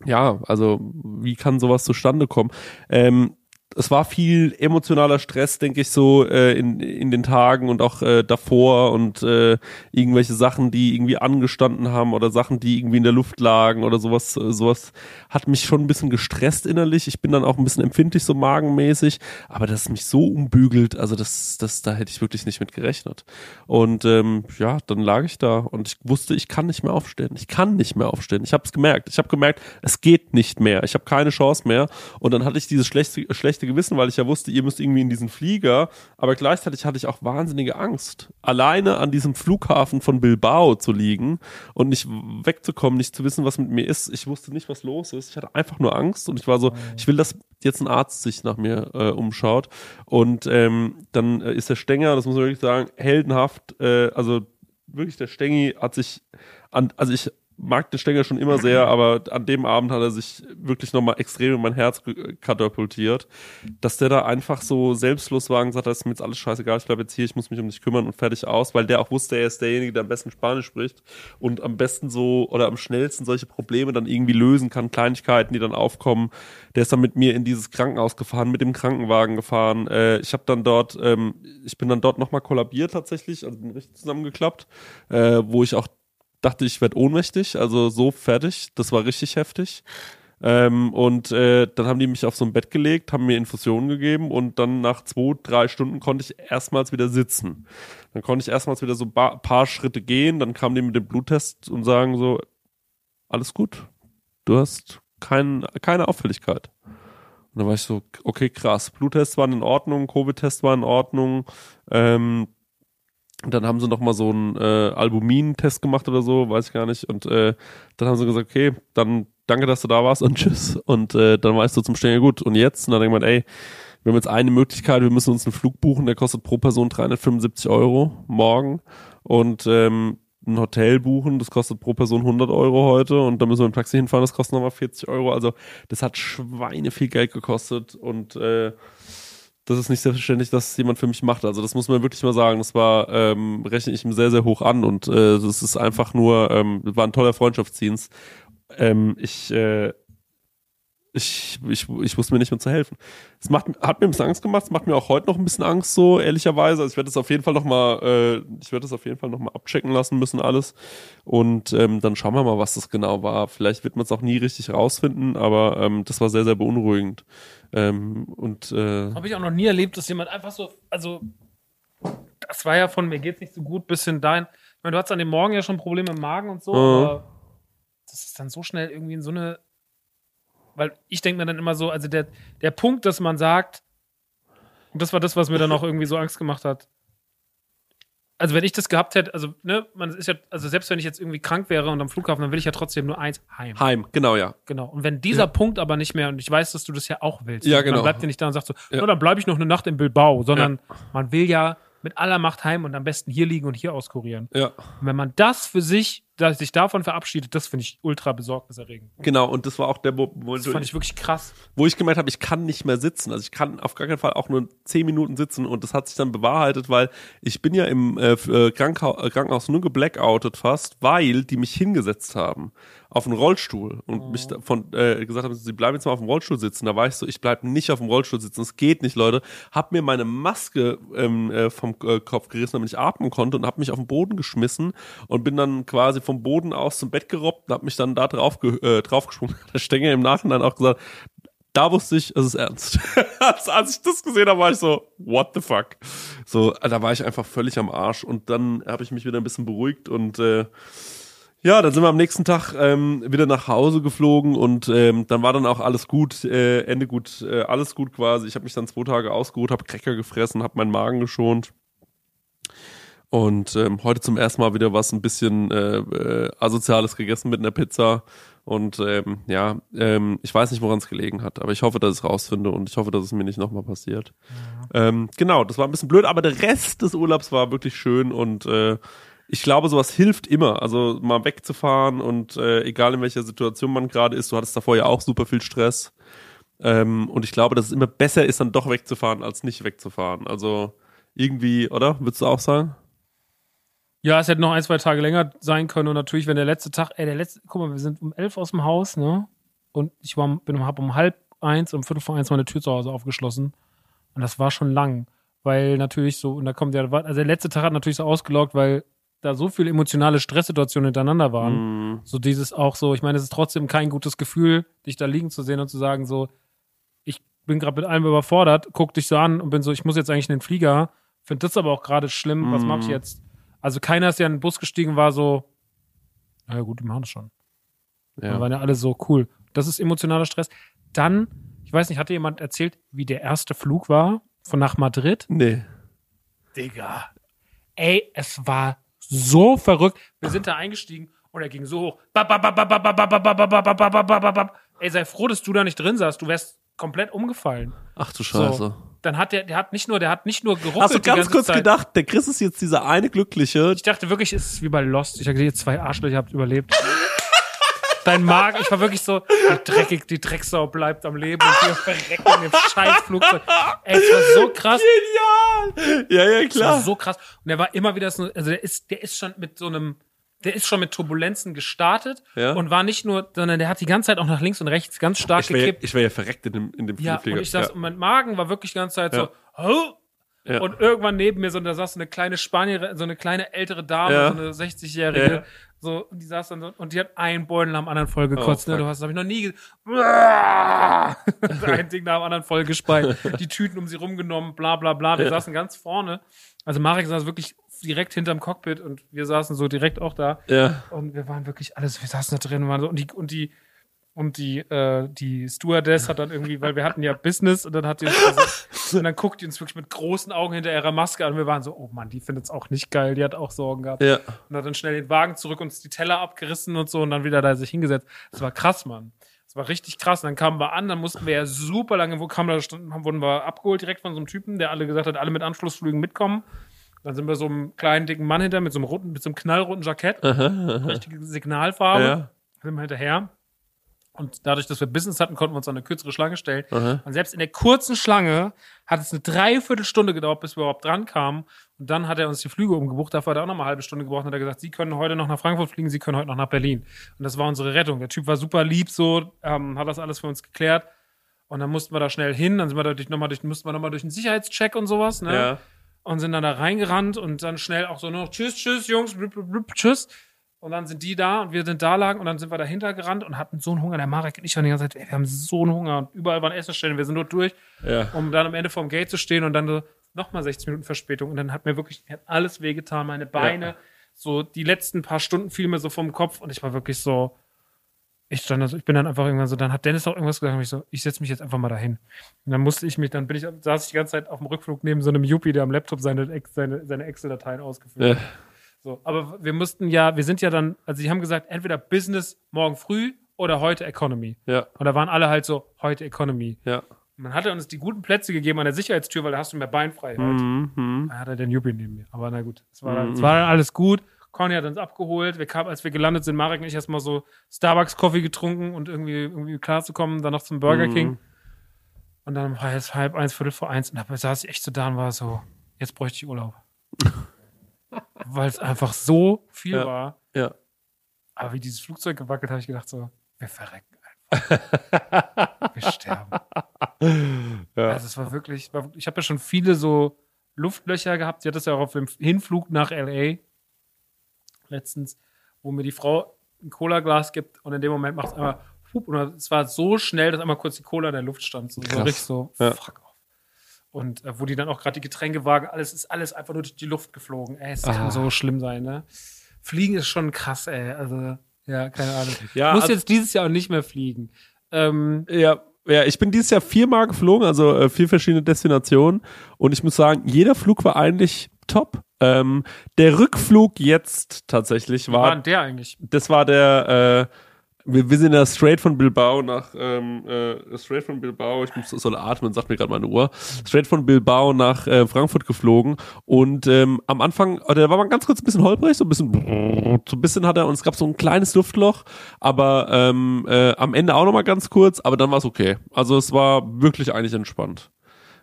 B: ja, also wie kann sowas zustande kommen? Ähm, es war viel emotionaler Stress, denke ich, so äh, in, in den Tagen und auch äh, davor und äh, irgendwelche Sachen, die irgendwie angestanden haben oder Sachen, die irgendwie in der Luft lagen oder sowas. Äh, sowas hat mich schon ein bisschen gestresst innerlich. Ich bin dann auch ein bisschen empfindlich, so magenmäßig, aber dass es mich so umbügelt, also das, das, da hätte ich wirklich nicht mit gerechnet. Und ähm, ja, dann lag ich da und ich wusste, ich kann nicht mehr aufstehen. Ich kann nicht mehr aufstehen. Ich habe es gemerkt. Ich habe gemerkt, es geht nicht mehr. Ich habe keine Chance mehr. Und dann hatte ich dieses schlechte, schlechte Gewissen, weil ich ja wusste, ihr müsst irgendwie in diesen Flieger. Aber gleichzeitig hatte ich auch wahnsinnige Angst, alleine an diesem Flughafen von Bilbao zu liegen und nicht wegzukommen, nicht zu wissen, was mit mir ist. Ich wusste nicht, was los ist. Ich hatte einfach nur Angst und ich war so, ich will, dass jetzt ein Arzt sich nach mir äh, umschaut. Und ähm, dann äh, ist der Stenger, das muss man wirklich sagen, heldenhaft, äh, also wirklich, der Stengi hat sich an, also ich mag den Stenger schon immer sehr, aber an dem Abend hat er sich wirklich nochmal extrem in mein Herz katapultiert, dass der da einfach so selbstlos war und gesagt hat, ist mir jetzt alles scheißegal, ich bleib jetzt hier, ich muss mich um dich kümmern und fertig aus, weil der auch wusste, er ist derjenige, der am besten Spanisch spricht und am besten so oder am schnellsten solche Probleme dann irgendwie lösen kann, Kleinigkeiten, die dann aufkommen. Der ist dann mit mir in dieses Krankenhaus gefahren, mit dem Krankenwagen gefahren. Äh, ich habe dann dort, ähm, ich bin dann dort nochmal kollabiert tatsächlich, also bin richtig zusammengeklappt, äh, wo ich auch dachte, ich werde ohnmächtig, also so fertig. Das war richtig heftig. Ähm, und äh, dann haben die mich auf so ein Bett gelegt, haben mir Infusionen gegeben und dann nach zwei, drei Stunden konnte ich erstmals wieder sitzen. Dann konnte ich erstmals wieder so ein paar Schritte gehen, dann kamen die mit dem Bluttest und sagen so, alles gut, du hast kein, keine Auffälligkeit. Und dann war ich so, okay, krass, Bluttests waren in Ordnung, Covid-Test war in Ordnung, ähm, dann haben sie noch mal so einen äh, Albumin-Test gemacht oder so, weiß ich gar nicht. Und äh, dann haben sie gesagt, okay, dann danke, dass du da warst und tschüss. Und äh, dann weißt du zum Stellen gut. Und jetzt? Und dann denkt man, ey, wir haben jetzt eine Möglichkeit, wir müssen uns einen Flug buchen, der kostet pro Person 375 Euro morgen. Und ähm, ein Hotel buchen, das kostet pro Person 100 Euro heute. Und dann müssen wir im Taxi hinfahren, das kostet nochmal 40 Euro. Also das hat Schweine viel Geld gekostet. Und äh, das ist nicht selbstverständlich, dass jemand für mich macht. Also das muss man wirklich mal sagen. Das war, ähm, rechne ich ihm sehr, sehr hoch an und äh, das ist einfach nur, ähm, war ein toller Freundschaftsdienst. Ähm, ich, äh, ich, ich, ich wusste mir nicht mehr zu helfen. Es macht, hat mir ein bisschen Angst gemacht, es macht mir auch heute noch ein bisschen Angst, so ehrlicherweise. Also ich werde das auf jeden Fall noch mal, äh, ich werde das auf jeden Fall noch mal abchecken lassen müssen alles. Und ähm, dann schauen wir mal, was das genau war. Vielleicht wird man es auch nie richtig rausfinden, aber ähm, das war sehr, sehr beunruhigend. Ähm, und äh,
A: habe ich auch noch nie erlebt, dass jemand einfach so, also das war ja von mir geht's nicht so gut, bisschen dahin. Ich meine, du hattest an dem Morgen ja schon Probleme im Magen und so, mhm. aber das ist dann so schnell irgendwie in so eine, weil ich denke mir dann immer so, also der, der Punkt, dass man sagt, und das war das, was mir dann auch irgendwie so Angst gemacht hat, also wenn ich das gehabt hätte, also ne, man ist ja, also selbst wenn ich jetzt irgendwie krank wäre und am Flughafen, dann will ich ja trotzdem nur eins heim.
B: Heim, genau, ja.
A: Genau. Und wenn dieser ja. Punkt aber nicht mehr, und ich weiß, dass du das ja auch willst,
B: ja, genau.
A: dann bleibt ihr nicht da und sagt so, ja. dann bleibe ich noch eine Nacht in Bilbao, sondern ja. man will ja mit aller Macht heim und am besten hier liegen und hier auskurieren.
B: Ja.
A: Und wenn man das für sich dass sich davon verabschiedet, das finde ich ultra besorgniserregend.
B: Genau, und das war auch der Moment,
A: das fand ich wirklich krass.
B: Wo ich gemerkt habe, ich kann nicht mehr sitzen. Also ich kann auf gar keinen Fall auch nur zehn Minuten sitzen und das hat sich dann bewahrheitet, weil ich bin ja im äh, äh Krankenhaus, äh, Krankenhaus nur geblackoutet fast, weil die mich hingesetzt haben auf einen Rollstuhl und oh. mich von äh, gesagt haben, sie bleiben jetzt mal auf dem Rollstuhl sitzen. Da war ich so, ich bleibe nicht auf dem Rollstuhl sitzen, es geht nicht, Leute. Hab mir meine Maske ähm, äh, vom äh, Kopf gerissen, damit ich atmen konnte und hab mich auf den Boden geschmissen und bin dann quasi vom Boden aus zum Bett gerobbt und hab mich dann da drauf, äh, draufgesprungen. Der Stenger im Nachhinein auch gesagt, da wusste ich, es ist ernst. als, ich das gesehen habe, war ich so, what the fuck? So, da war ich einfach völlig am Arsch und dann habe ich mich wieder ein bisschen beruhigt und äh, ja, dann sind wir am nächsten Tag ähm, wieder nach Hause geflogen und ähm, dann war dann auch alles gut, äh, Ende gut, äh, alles gut quasi. Ich habe mich dann zwei Tage ausgeruht, habe Cracker gefressen, habe meinen Magen geschont. Und ähm, heute zum ersten Mal wieder was ein bisschen äh, äh, Asoziales gegessen mit einer Pizza. Und ähm, ja, ähm, ich weiß nicht, woran es gelegen hat, aber ich hoffe, dass ich es rausfinde und ich hoffe, dass es mir nicht nochmal passiert. Ja. Ähm, genau, das war ein bisschen blöd, aber der Rest des Urlaubs war wirklich schön und äh, ich glaube, sowas hilft immer. Also mal wegzufahren und äh, egal in welcher Situation man gerade ist, du hattest davor ja auch super viel Stress. Ähm, und ich glaube, dass es immer besser ist, dann doch wegzufahren, als nicht wegzufahren. Also irgendwie, oder? Würdest du auch sagen?
A: Ja, es hätte noch ein, zwei Tage länger sein können. Und natürlich, wenn der letzte Tag, ey, der letzte, guck mal, wir sind um elf aus dem Haus, ne? Und ich war, bin, hab um halb eins, um fünf vor eins meine Tür zu Hause aufgeschlossen. Und das war schon lang. Weil natürlich so, und da kommt der, also der letzte Tag hat natürlich so ausgelockt, weil da so viele emotionale Stresssituationen hintereinander waren. Mm. So dieses auch so, ich meine, es ist trotzdem kein gutes Gefühl, dich da liegen zu sehen und zu sagen, so, ich bin gerade mit allem überfordert, guck dich so an und bin so, ich muss jetzt eigentlich in den Flieger, finde das aber auch gerade schlimm, mm. was mache ich jetzt? Also keiner ist ja in den Bus gestiegen, war so, naja gut, die machen das schon. Ja. Dann waren ja alle so cool. Das ist emotionaler Stress. Dann, ich weiß nicht, hatte jemand erzählt, wie der erste Flug war von nach Madrid?
B: Nee.
A: Digga. Ey, es war so verrückt. Wir sind da eingestiegen und er ging so hoch. Ey, sei froh, dass du da nicht drin saßt. Du wärst komplett umgefallen.
B: Ach du Scheiße.
A: So. Dann hat der, der hat nicht nur, der hat nicht nur geruckelt
B: Hast du ganz kurz
A: Zeit.
B: gedacht, der Chris ist jetzt dieser eine Glückliche,
A: Ich dachte wirklich, es ist wie bei Lost. Ich dachte, ihr zwei Arschlöcher habt überlebt. Dein Magen, ich war wirklich so, die, dreckig, die Drecksau bleibt am Leben und wir verrecken in dem scheiß Flugzeug. Ey, es war so krass.
B: Genial! Ja, ja,
A: Das war
B: klar.
A: so krass. Und er war immer wieder so, also der ist, der ist schon mit so einem, der ist schon mit Turbulenzen gestartet
B: Ja.
A: und war nicht nur, sondern der hat die ganze Zeit auch nach links und rechts ganz stark
B: Ich wäre ja,
A: gekippt.
B: ich wär ja verreckt in dem, in dem
A: Ja,
B: Flieger.
A: und ich saß, und mein Magen war wirklich die ganze Zeit so, oh,
B: Ja.
A: und irgendwann neben mir so, da saß so eine kleine Spanierin, so eine kleine ältere Dame,
B: Ja.
A: so eine 60-Jährige,
B: Ja.
A: so, und die saß dann so, und die hat einen Beutel am anderen voll gekotzt,
B: Oh,
A: ne, du hast, das habe ich noch nie, ein Ding nach dem anderen voll gespeit, die Tüten um sie rumgenommen, bla, bla, bla, wir
B: Ja.
A: saßen ganz vorne, also Marek saß wirklich direkt hinterm Cockpit und wir saßen so direkt auch da,
B: ja.
A: und wir waren wirklich alles, wir saßen da drin und waren so, und die, und die, und die, äh, die Stewardess hat dann irgendwie, weil wir hatten ja Business und dann hat die uns also, und dann guckt die uns wirklich mit großen Augen hinter ihrer Maske an und wir waren so, oh Mann, die findet es auch nicht geil, die hat auch Sorgen gehabt.
B: Ja.
A: Und hat dann schnell den Wagen zurück, uns die Teller abgerissen und so und dann wieder da sich hingesetzt. Das war krass, Mann. Das war richtig krass. Und dann kamen wir an, dann mussten wir ja super lange, wo kamen wir, wurden wir abgeholt direkt von so einem Typen, der alle gesagt hat, alle mit Anschlussflügen mitkommen. Dann sind wir so einem kleinen, dicken Mann hinter mit so einem roten, mit so einem knallroten Jackett. Richtige Signalfarbe.
B: Ja.
A: Sind wir hinterher. Und dadurch, dass wir Business hatten, konnten wir uns an eine kürzere Schlange stellen.
B: Aha.
A: Und selbst in der kurzen Schlange hat es eine Dreiviertelstunde gedauert, bis wir überhaupt dran kamen. Und dann hat er uns die Flüge umgebucht. Dafür hat er auch noch mal eine halbe Stunde gebraucht und hat er gesagt, Sie können heute noch nach Frankfurt fliegen, Sie können heute noch nach Berlin. Und das war unsere Rettung. Der Typ war super lieb, so, ähm, hat das alles für uns geklärt. Und dann mussten wir da schnell hin. Dann sind wir da durch, nochmal durch, mussten wir nochmal durch einen Sicherheitscheck und sowas, ne?
B: Ja.
A: Und sind dann da reingerannt und dann schnell auch so noch Tschüss, Tschüss, Jungs, blub, blub, blub, Tschüss. Und dann sind die da und wir sind da lagen und dann sind wir dahinter gerannt und hatten so einen Hunger. Der Marek und ich haben die ganze Zeit, ey, wir haben so einen Hunger und überall waren Essensstellen. Wir sind nur durch,
B: Ja.
A: um dann am Ende vorm Gate zu stehen und dann so nochmal 60 Minuten Verspätung. Und dann hat mir wirklich mir hat alles wehgetan, meine Beine.
B: Ja.
A: So die letzten paar Stunden fielen mir so vom Kopf und ich war wirklich so, ich stand also, ich bin dann einfach irgendwann so, dann hat Dennis auch irgendwas gesagt, und ich so, ich setze mich jetzt einfach mal dahin. Und dann musste ich mich, dann bin ich, saß ich die ganze Zeit auf dem Rückflug neben so einem Yuppie, der am Laptop seine, seine, seine Excel-Dateien ausgefüllt
B: Ja.
A: hat. So, aber wir mussten ja, wir sind ja dann, also die haben gesagt, entweder Business morgen früh oder heute Economy.
B: Ja.
A: Und da waren alle halt so, heute Economy.
B: Ja.
A: Und dann hat er uns die guten Plätze gegeben an der Sicherheitstür, weil da hast du mehr Beinfreiheit.
B: Mhm. mhm.
A: Da hat er den Yuppie neben mir. Aber na gut, es war, dann, es war dann alles gut. Conny hat uns abgeholt. Wir kamen, als wir gelandet sind, Marek und ich erstmal so Starbucks-Coffee getrunken und irgendwie, irgendwie klarzukommen, dann noch zum Burger
B: Mhm.
A: King. Und dann war es halb eins, viertel vor eins. Und da saß ich echt so da und war so, jetzt bräuchte ich Urlaub. Weil es einfach so viel
B: Ja.
A: war.
B: Ja.
A: Aber wie dieses Flugzeug gewackelt, habe ich gedacht so, wir verrecken einfach. wir sterben.
B: Ja.
A: Also es war wirklich, war, wirklich- ich habe ja schon viele so Luftlöcher gehabt. Sie hat das ja auch auf dem Hinflug nach LA letztens, wo mir die Frau ein Cola-Glas gibt und in dem Moment macht es einmal, und es war so schnell, dass einmal kurz die Cola in der Luft stand. So, so richtig so,
B: Ja.
A: fuck off. Und äh, wo die dann auch gerade die Getränkewagen, alles ist alles einfach nur durch die Luft geflogen. Ey, es
B: Ah.
A: kann so schlimm sein, ne? Fliegen ist schon krass, ey. Also, ja, keine Ahnung.
B: Ja,
A: ich muss
B: also-
A: jetzt dieses Jahr auch nicht mehr fliegen. Ähm,
B: Ja, ja, ich bin dieses Jahr viermal geflogen, also äh, vier verschiedene Destinationen. Und ich muss sagen, jeder Flug war eigentlich top. Ähm, der Rückflug jetzt tatsächlich
A: war
B: war,
A: denn der eigentlich?
B: das war der, äh, wir, wir sind ja straight von Bilbao nach, ähm, äh, straight von Bilbao, ich muss, soll atmen, sagt mir gerade meine Uhr, straight von Bilbao nach äh, Frankfurt geflogen und ähm, am Anfang, oder da war man ganz kurz ein bisschen holprig, so ein bisschen, so ein bisschen hat er, und es gab so ein kleines Luftloch, aber ähm, äh, am Ende auch nochmal ganz kurz, aber dann war es okay. Also es war wirklich eigentlich entspannt.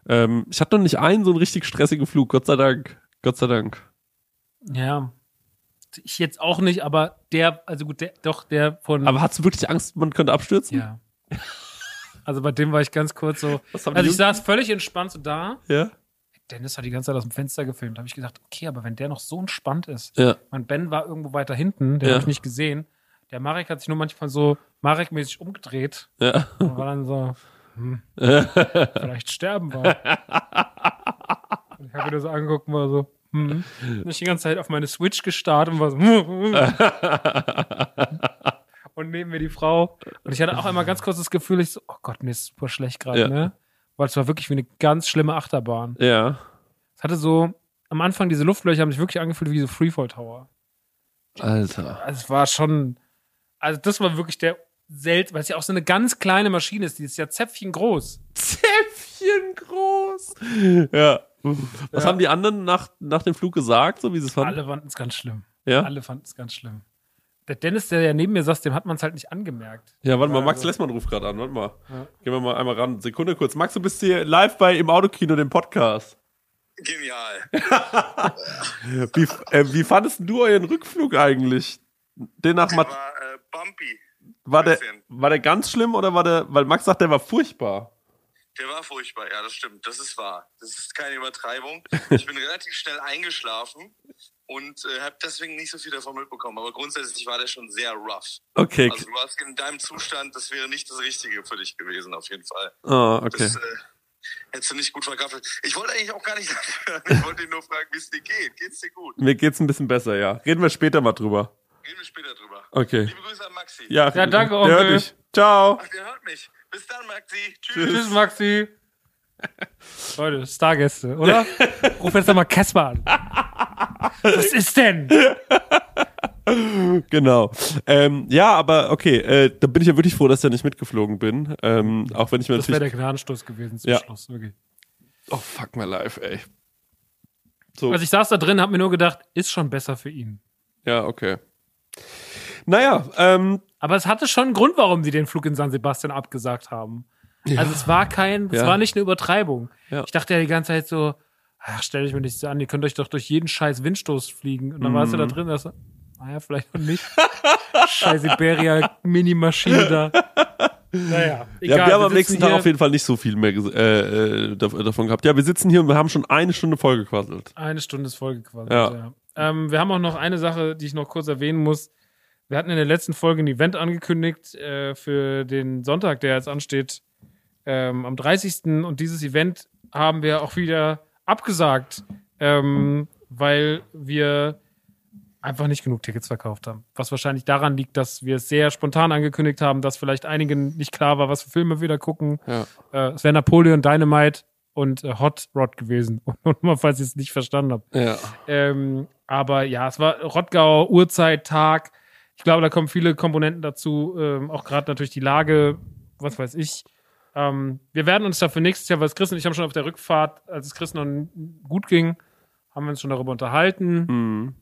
B: Ähm, ich hatte noch nicht einen so einen richtig stressigen Flug, Gott sei Dank. Gott sei Dank.
A: Ja. Ich jetzt auch nicht, aber der, also gut, der, doch, der von.
B: Aber hast du wirklich Angst, man könnte abstürzen?
A: ja. Also bei dem war ich ganz kurz so. Also ich
B: Jungs-
A: saß völlig entspannt so da.
B: Ja?
A: Dennis hat die ganze Zeit aus dem Fenster gefilmt. Da habe ich gedacht, okay, aber wenn der noch so entspannt ist.
B: Ja.
A: Mein Ben war irgendwo weiter hinten, den
B: Ja.
A: habe ich nicht gesehen. Der Marek hat sich nur manchmal so Marek-mäßig umgedreht
B: Ja.
A: und war dann so, hm, vielleicht sterben wir. Und ich habe wieder so angeguckt und war so, hm. Und ich die ganze Zeit auf meine Switch gestarrt und war so, und neben mir die Frau. Und ich hatte auch einmal ganz kurz das Gefühl, ich so, oh Gott, mir ist super schlecht gerade,
B: Ja.
A: ne? Weil es war wirklich wie eine ganz schlimme Achterbahn.
B: ja.
A: Es hatte so, am Anfang diese Luftlöcher haben sich wirklich angefühlt wie so Freefall Tower.
B: Alter.
A: Also es war schon, also das war wirklich der selten, weil es ja auch so eine ganz kleine Maschine ist, die ist ja Zäpfchen groß.
B: Zäpfchen groß. Ja. Was
A: Ja.
B: haben die anderen nach, nach dem Flug gesagt, so wie sie es fanden?
A: Alle fanden es ganz schlimm.
B: Ja?
A: Alle fanden es ganz schlimm. Der Dennis, der ja neben mir saß, dem hat man es halt nicht angemerkt.
B: Ja, warte mal, Max
A: Also-
B: Lessmann ruft gerade an, warte mal.
A: Ja.
B: Gehen wir mal einmal ran. Sekunde kurz. Max, du bist hier live bei im Autokino, dem Podcast.
C: Genial.
B: Wie, äh, wie fandest du euren Rückflug eigentlich? Den nach
C: Der
B: Mat
C: war äh, bumpy.
B: war der, war der ganz schlimm oder war der, weil Max sagt, der war furchtbar.
C: Der war furchtbar, ja, das stimmt. Das ist wahr. Das ist keine Übertreibung. Ich bin relativ schnell eingeschlafen und äh, habe deswegen nicht so viel davon mitbekommen. Aber grundsätzlich war der schon sehr rough.
B: Okay.
C: Also du warst in deinem Zustand, das wäre nicht das Richtige für dich gewesen, auf jeden Fall.
B: Ah, okay.
C: Das äh, hättest du nicht gut vergaffelt. Ich wollte eigentlich auch gar nicht hören. Ich wollte ihn nur fragen, wie es dir geht. Geht's dir gut?
B: Mir geht's ein bisschen besser, ja. Reden wir später mal drüber.
C: Reden wir später drüber.
B: Okay.
C: Liebe Grüße an Maxi.
B: Ja,
A: Ja, danke,
B: der
A: Onkel.
B: hört dich. Ciao.
C: Ach, der hört mich. Bis dann, Maxi.
B: Tschüss.
A: Tschüss, Maxi. Leute, Stargäste, oder? Ruf jetzt doch mal Casper an. Was ist denn?
B: Genau. Ähm, ja, aber okay, äh, da bin ich ja wirklich froh, dass ich ja nicht mitgeflogen bin. Ähm, auch wenn ich mir
A: Das wäre der Gnadenstoß gewesen zum
B: Ja.
A: Schluss, wirklich.
B: Oh, fuck my life, ey. So,
A: Also ich saß da drin, hab mir nur gedacht, ist schon besser für ihn.
B: ja, okay. Naja, ähm,
A: Aber es hatte schon einen Grund, warum sie den Flug in San Sebastian abgesagt haben. Also es war kein, es
B: Ja.
A: war nicht eine Übertreibung.
B: Ja.
A: Ich dachte ja die ganze Zeit so, ach, stell dich mir nicht so an, ihr könnt euch doch durch jeden scheiß Windstoß fliegen. Und dann warst
B: Mhm.
A: du da drin, das, naja, vielleicht auch nicht. scheiß Iberia Mini-Maschine da. Naja, egal.
B: ja, wir haben am
A: sitzen
B: nächsten Tag auf jeden Fall nicht so viel mehr äh, äh, dav- davon gehabt. Ja, wir sitzen hier und wir haben schon eine Stunde vollgequasselt.
A: Eine Stunde ist vollgequasselt,
B: Ja.
A: ja. Ähm, wir haben auch noch eine Sache, die ich noch kurz erwähnen muss. Wir hatten in der letzten Folge ein Event angekündigt äh, für den Sonntag, der jetzt ansteht, ähm, am 30. Und dieses Event haben wir auch wieder abgesagt, ähm, weil wir einfach nicht genug Tickets verkauft haben. Was wahrscheinlich daran liegt, dass wir es sehr spontan angekündigt haben, dass vielleicht einigen nicht klar war, was für Filme wir da gucken.
B: Ja.
A: Äh, es wäre Napoleon Dynamite und äh, Hot Rod gewesen. Und mal, falls ihr es nicht verstanden habt.
B: Ja.
A: Ähm, aber ja, es war Rottgau, Uhrzeit, Tag. Ich glaube, da kommen viele Komponenten dazu. Ähm, auch gerade natürlich die Lage, was weiß ich. Ähm, wir werden uns dafür nächstes Jahr, weil es Chris und ich haben schon auf der Rückfahrt, als es Chris noch gut ging, haben wir uns schon darüber unterhalten.
B: Mhm.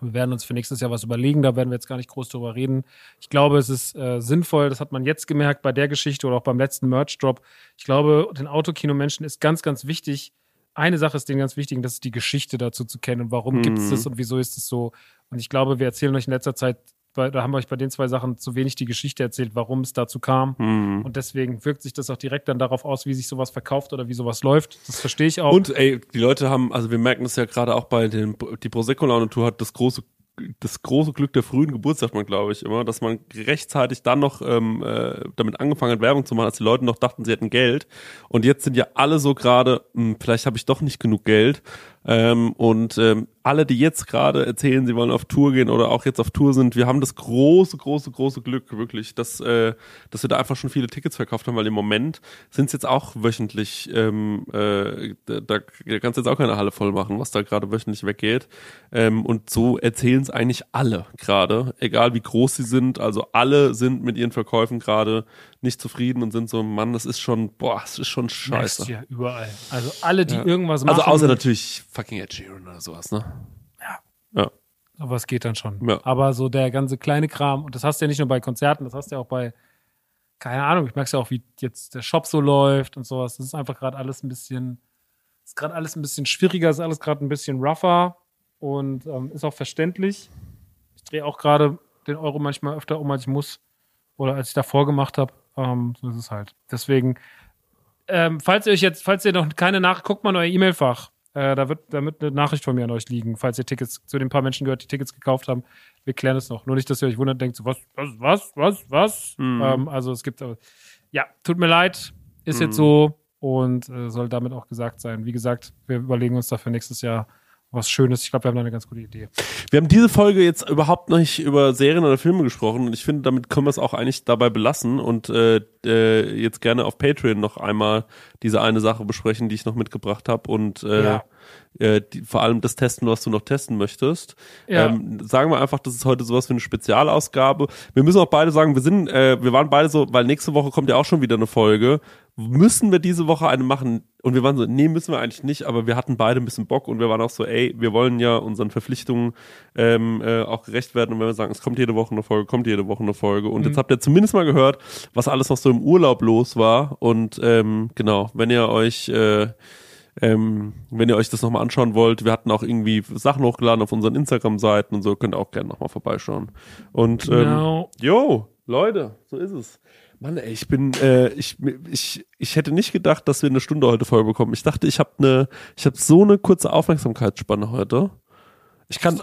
A: Wir werden uns für nächstes Jahr was überlegen, da werden wir jetzt gar nicht groß drüber reden. Ich glaube, es ist äh, sinnvoll, das hat man jetzt gemerkt bei der Geschichte oder auch beim letzten Merch-Drop. Ich glaube, den Autokinomenschen ist ganz, ganz wichtig. Eine Sache ist denen ganz wichtig, und das ist die Geschichte dazu zu kennen und warum
B: Mhm.
A: gibt es das und wieso ist es so. Und ich glaube, wir erzählen euch in letzter Zeit, bei, da haben wir euch bei den zwei Sachen zu wenig die Geschichte erzählt, warum es dazu kam.
B: Mhm.
A: Und deswegen wirkt sich das auch direkt dann darauf aus, wie sich sowas verkauft oder wie sowas läuft. Das verstehe ich auch.
B: Und ey, die Leute haben, also wir merken das ja gerade auch bei den, die Prosecco-Laune-Tour hat das große das große Glück der frühen Geburt, sagt man, glaube ich, immer, dass man rechtzeitig dann noch ähm, äh, damit angefangen hat, Werbung zu machen, als die Leute noch dachten, sie hätten Geld. Und jetzt sind ja alle so gerade, hm, vielleicht habe ich doch nicht genug Geld. Ähm, und ähm, alle, die jetzt gerade erzählen, sie wollen auf Tour gehen oder auch jetzt auf Tour sind, wir haben das große, große, große Glück, wirklich, dass, äh, dass wir da einfach schon viele Tickets verkauft haben, weil im Moment sind es jetzt auch wöchentlich, ähm, äh, da, da kannst du jetzt auch keine Halle voll machen, was da gerade wöchentlich weggeht. Ähm, und so erzählen es eigentlich alle gerade, egal wie groß sie sind. Also alle sind mit ihren Verkäufen gerade nicht zufrieden und sind so, Mann, das ist schon, boah, es ist schon scheiße.
A: ja überall. Also alle, die
B: Ja.
A: irgendwas machen.
B: Also außer natürlich fucking Ed Sheeran oder sowas, ne?
A: Sowas geht dann schon.
B: Ja.
A: Aber so der ganze kleine Kram, und das hast du ja nicht nur bei Konzerten, das hast du ja auch bei, keine Ahnung, ich merke ja auch, wie jetzt der Shop so läuft und sowas. Das ist einfach gerade alles ein bisschen, ist gerade alles ein bisschen schwieriger, ist alles gerade ein bisschen rougher und ähm, ist auch verständlich. Ich drehe auch gerade den Euro manchmal öfter um, als ich muss oder als ich davor gemacht habe. Ähm, so ist es halt. Deswegen, ähm, falls ihr euch jetzt, falls ihr noch keine Nachricht, guckt mal in euer E-Mail-Fach. Äh, da wird, da wird eine Nachricht von mir an euch liegen, falls ihr Tickets zu den paar Menschen gehört, die Tickets gekauft haben. Wir klären es noch. Nur nicht, dass ihr euch wundert, denkt so, was, was, was, was, was?
B: Mhm.
A: Ähm, also es gibt, aber, ja, tut mir leid, ist jetzt so und äh, soll damit auch gesagt sein. Wie gesagt, wir überlegen uns dafür nächstes Jahr was Schönes. Ich glaube, wir haben da eine ganz gute Idee.
B: Wir haben diese Folge jetzt überhaupt nicht über Serien oder Filme gesprochen und ich finde, damit können wir es auch eigentlich dabei belassen und äh, äh, jetzt gerne auf Patreon noch einmal diese eine Sache besprechen, die ich noch mitgebracht habe und äh,
A: Ja.
B: Äh, die, vor allem das testen, was du noch testen möchtest.
A: Ja.
B: Ähm, sagen wir einfach, das ist heute sowas wie eine Spezialausgabe. Wir müssen auch beide sagen, wir sind, äh, wir waren beide so, weil nächste Woche kommt ja auch schon wieder eine Folge. Müssen wir diese Woche eine machen? Und wir waren so, nee, müssen wir eigentlich nicht, aber wir hatten beide ein bisschen Bock und wir waren auch so, ey, wir wollen ja unseren Verpflichtungen ähm, äh, auch gerecht werden. Und wenn wir sagen, es kommt jede Woche eine Folge, kommt jede Woche eine Folge. Und jetzt habt ihr zumindest mal gehört, was alles noch so im Urlaub los war. Und ähm, genau, wenn ihr euch äh, ähm, wenn ihr euch das nochmal anschauen wollt, wir hatten auch irgendwie Sachen hochgeladen auf unseren Instagram-Seiten und so, könnt ihr auch gerne nochmal vorbeischauen. Und ähm,
A: Genau.
B: jo, Leute, so ist es. Mann, ey, ich bin, äh, ich, ich, ich hätte nicht gedacht, dass wir eine Stunde heute voll bekommen. Ich dachte, ich habe eine, ich habe so eine kurze Aufmerksamkeitsspanne heute. Ich kann,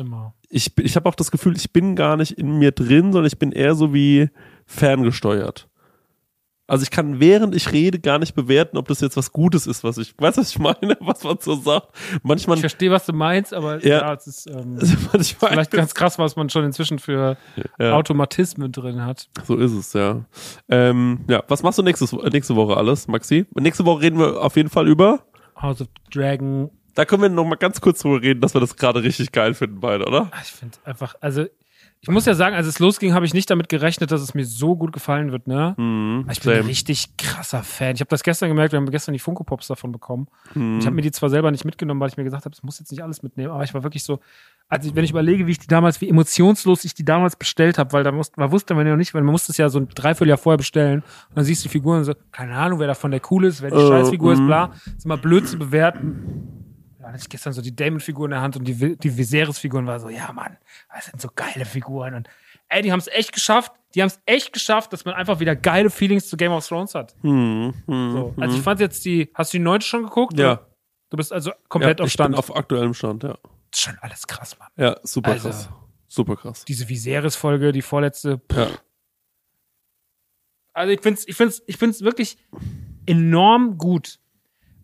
B: ich, bin- ich habe auch das Gefühl, ich bin gar nicht in mir drin, sondern ich bin eher so wie ferngesteuert. Also ich kann, während ich rede, gar nicht bewerten, ob das jetzt was Gutes ist, was ich, weißt du, was ich meine, was man so sagt. Manchmal,
A: Ich verstehe, was du meinst, aber
B: Ja.
A: ja, es ist ähm,
B: manchmal
A: vielleicht ganz krass, was man schon inzwischen für
B: Ja.
A: Automatismen drin hat.
B: So ist es, ja. Ähm, ja, was machst du nächstes, nächste Woche alles, Maxi? Nächste Woche reden wir auf jeden Fall über.
A: House of Dragon.
B: Da können wir noch mal ganz kurz drüber reden, dass wir das gerade richtig geil finden beide, oder?
A: Ah, Ich finde einfach, also ich muss ja sagen, als es losging, habe ich nicht damit gerechnet, dass es mir so gut gefallen wird, ne?
B: Mhm,
A: Ich bin ein
B: same.
A: richtig krasser Fan. Ich habe das gestern gemerkt, wir haben gestern die Funko Pops davon bekommen.
B: Mhm.
A: Ich habe mir die zwar selber nicht mitgenommen, weil ich mir gesagt habe, es muss jetzt nicht alles mitnehmen, aber ich war wirklich so, also ich, wenn ich überlege, wie ich die damals, wie emotionslos ich die damals bestellt habe, weil da musste, man wusste man ja noch nicht, weil man musste es ja so ein Dreivierteljahr vorher bestellen und dann siehst du die Figuren und so, keine Ahnung, wer davon der cool ist, wer die
B: Äh,
A: Scheißfigur ist,
B: mhm.
A: bla. Ist immer blöd zu bewerten. Hatte ich gestern so die Damon-Figur in der Hand und die, die Viserys-Figuren war so, ja Mann, das sind so geile Figuren und ey, die haben es echt geschafft, die haben es echt geschafft, dass man einfach wieder geile Feelings zu Game of Thrones hat.
B: Mhm, mhm,
A: So.
B: mhm.
A: Also ich fand jetzt die, hast du die neunte schon geguckt?
B: Ja.
A: Oder? Du bist also komplett
B: ja,
A: auf
B: ich bin
A: Stand.
B: auf aktuellem Stand, ja.
A: Ist schon alles krass, Mann.
B: Ja, super
A: Also-
B: krass. Super krass.
A: Diese Viserys-Folge, die vorletzte. pff.
B: Ja.
A: Also ich find's, ich find's, ich find's wirklich enorm gut.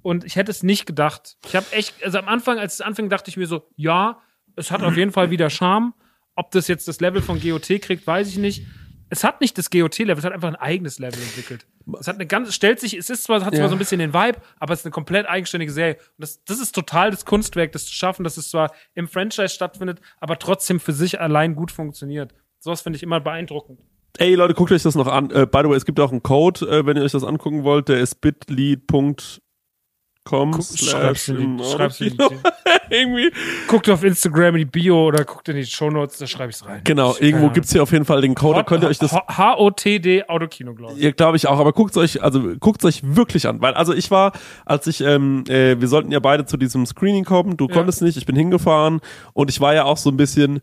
A: Und ich hätte es nicht gedacht. Ich habe echt, also am Anfang, als es anfing, dachte ich mir so, ja, es hat auf jeden Fall wieder Charme. Ob das jetzt das Level von GOT kriegt, weiß ich nicht. Es hat nicht das GOT-Level, es hat einfach ein eigenes Level entwickelt. Es hat eine ganz, stellt sich, es ist zwar, hat zwar
B: Ja.
A: so ein bisschen den Vibe, aber es ist eine komplett eigenständige Serie. Und das, das ist total das Kunstwerk, das zu schaffen, dass es zwar im Franchise stattfindet, aber trotzdem für sich allein gut funktioniert. Sowas finde ich immer beeindruckend.
B: Ey Leute, guckt euch das noch an. Äh, by the way, es gibt auch einen Code, äh, wenn ihr euch das angucken wollt, der ist bit.ly.com
A: Guck,
B: slash
A: schreib's in
B: im
A: die, schreib's in die,
B: Autokino. irgendwie.
A: guckt auf Instagram in die Bio oder guckt in die Shownotes, da schreibe ich's rein.
B: Genau, irgendwo gibt's hier auf jeden Fall den Code, da könnt ihr euch das
A: H-O-T-D Autokino, glaube ich.
B: Ja, glaube ich auch, aber guckt's euch, also guckt's euch wirklich an, weil also ich war, als ich, ähm, äh, wir sollten ja beide zu diesem Screening kommen, du konntest nicht, ich bin hingefahren und ich war ja auch so ein bisschen,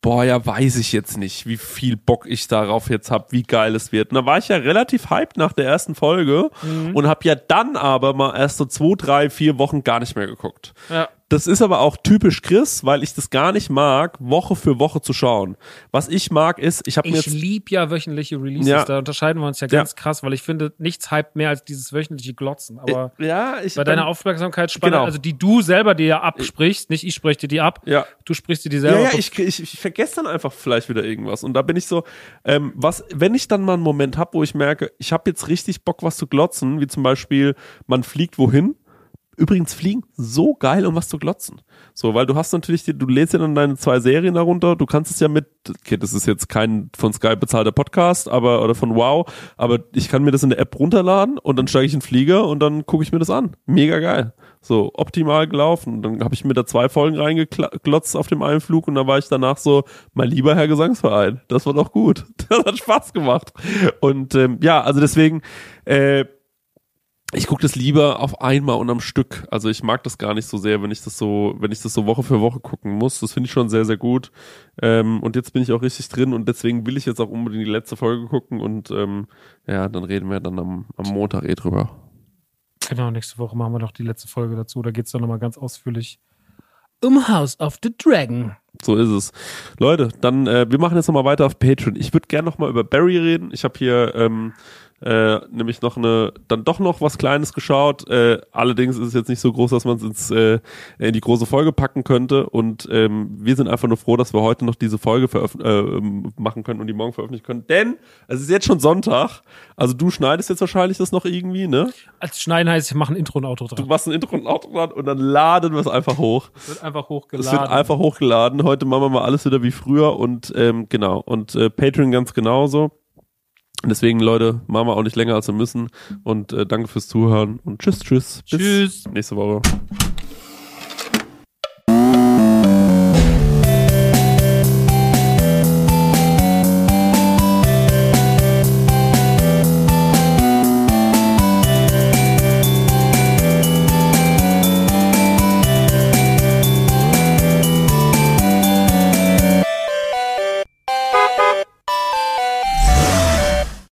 B: boah, ja, weiß ich jetzt nicht, wie viel Bock ich darauf jetzt hab, wie geil es wird. Und da war ich ja relativ hyped nach der ersten Folge
A: Mhm.
B: und hab ja dann aber mal erst so zwei, drei, vier Wochen gar nicht mehr geguckt.
A: Ja.
B: Das ist aber auch typisch Chris, weil ich das gar nicht mag, Woche für Woche zu schauen. Was ich mag ist, ich habe mir
A: Ich lieb ja wöchentliche Releases,
B: Ja.
A: da unterscheiden wir uns ja
B: Ja.
A: ganz krass, weil ich finde, nichts hype mehr als dieses wöchentliche Glotzen. Aber
B: ja, ich
A: bei deiner Aufmerksamkeitsspanne,
B: Genau.
A: also die du selber dir ja absprichst, nicht ich spreche dir die ab,
B: ja.
A: du sprichst dir die
B: Ja,
A: selber
B: ja,
A: ab.
B: ich, ich, ich vergesse dann einfach vielleicht wieder irgendwas. Und da bin ich so, ähm, was, wenn ich dann mal einen Moment habe, wo ich merke, ich habe jetzt richtig Bock, was zu glotzen, wie zum Beispiel, man fliegt wohin. Übrigens fliegen so geil, um was zu glotzen. So, weil du hast natürlich, die, du lädst ja dann deine zwei Serien darunter, du kannst es ja mit, okay, das ist jetzt kein von Sky bezahlter Podcast, aber, oder von Wow, aber ich kann mir das in der App runterladen und dann steige ich in den Flieger und dann gucke ich mir das an. Mega geil. So, optimal gelaufen. Dann habe ich mir da zwei Folgen reingeglotzt auf dem einen Flug und dann war ich danach so, mein lieber Herr Gesangsverein, das war doch gut. Das hat Spaß gemacht. Und ähm, ja, also deswegen, äh, ich gucke das lieber auf einmal und am Stück. Also ich mag das gar nicht so sehr, wenn ich das so, wenn ich das so Woche für Woche gucken muss. Das finde ich schon sehr, sehr gut. Ähm, und jetzt bin ich auch richtig drin und deswegen will ich jetzt auch unbedingt die letzte Folge gucken und ähm, ja, dann reden wir dann am, am Montag eh drüber.
A: Genau, nächste Woche machen wir noch die letzte Folge dazu. Da geht's dann nochmal ganz ausführlich um House of the Dragon.
B: So ist es. Leute, dann äh, wir machen jetzt nochmal weiter auf Patreon. Ich würde gerne nochmal über Barry reden. Ich habe hier ähm, äh, nämlich noch eine, dann doch noch was Kleines geschaut. Äh, allerdings ist es jetzt nicht so groß, dass man es ins äh, in die große Folge packen könnte. Und ähm, wir sind einfach nur froh, dass wir heute noch diese Folge äh, machen können und die morgen veröffentlichen können. Denn es ist jetzt schon Sonntag. Also du schneidest jetzt wahrscheinlich das noch irgendwie, ne?
A: Als Schneiden heißt, ich mache ein Intro und Outro dran.
B: Du machst ein Intro und Outro dran und dann laden wir es einfach hoch.
A: Es wird einfach hochgeladen.
B: Es wird einfach hochgeladen. Heute machen wir mal alles wieder wie früher und ähm, genau. Und äh, Patreon ganz genauso. Deswegen, Leute, machen wir auch nicht länger als wir müssen. Und äh, danke fürs Zuhören und tschüss, tschüss.
A: Bis tschüss.
B: nächste Woche.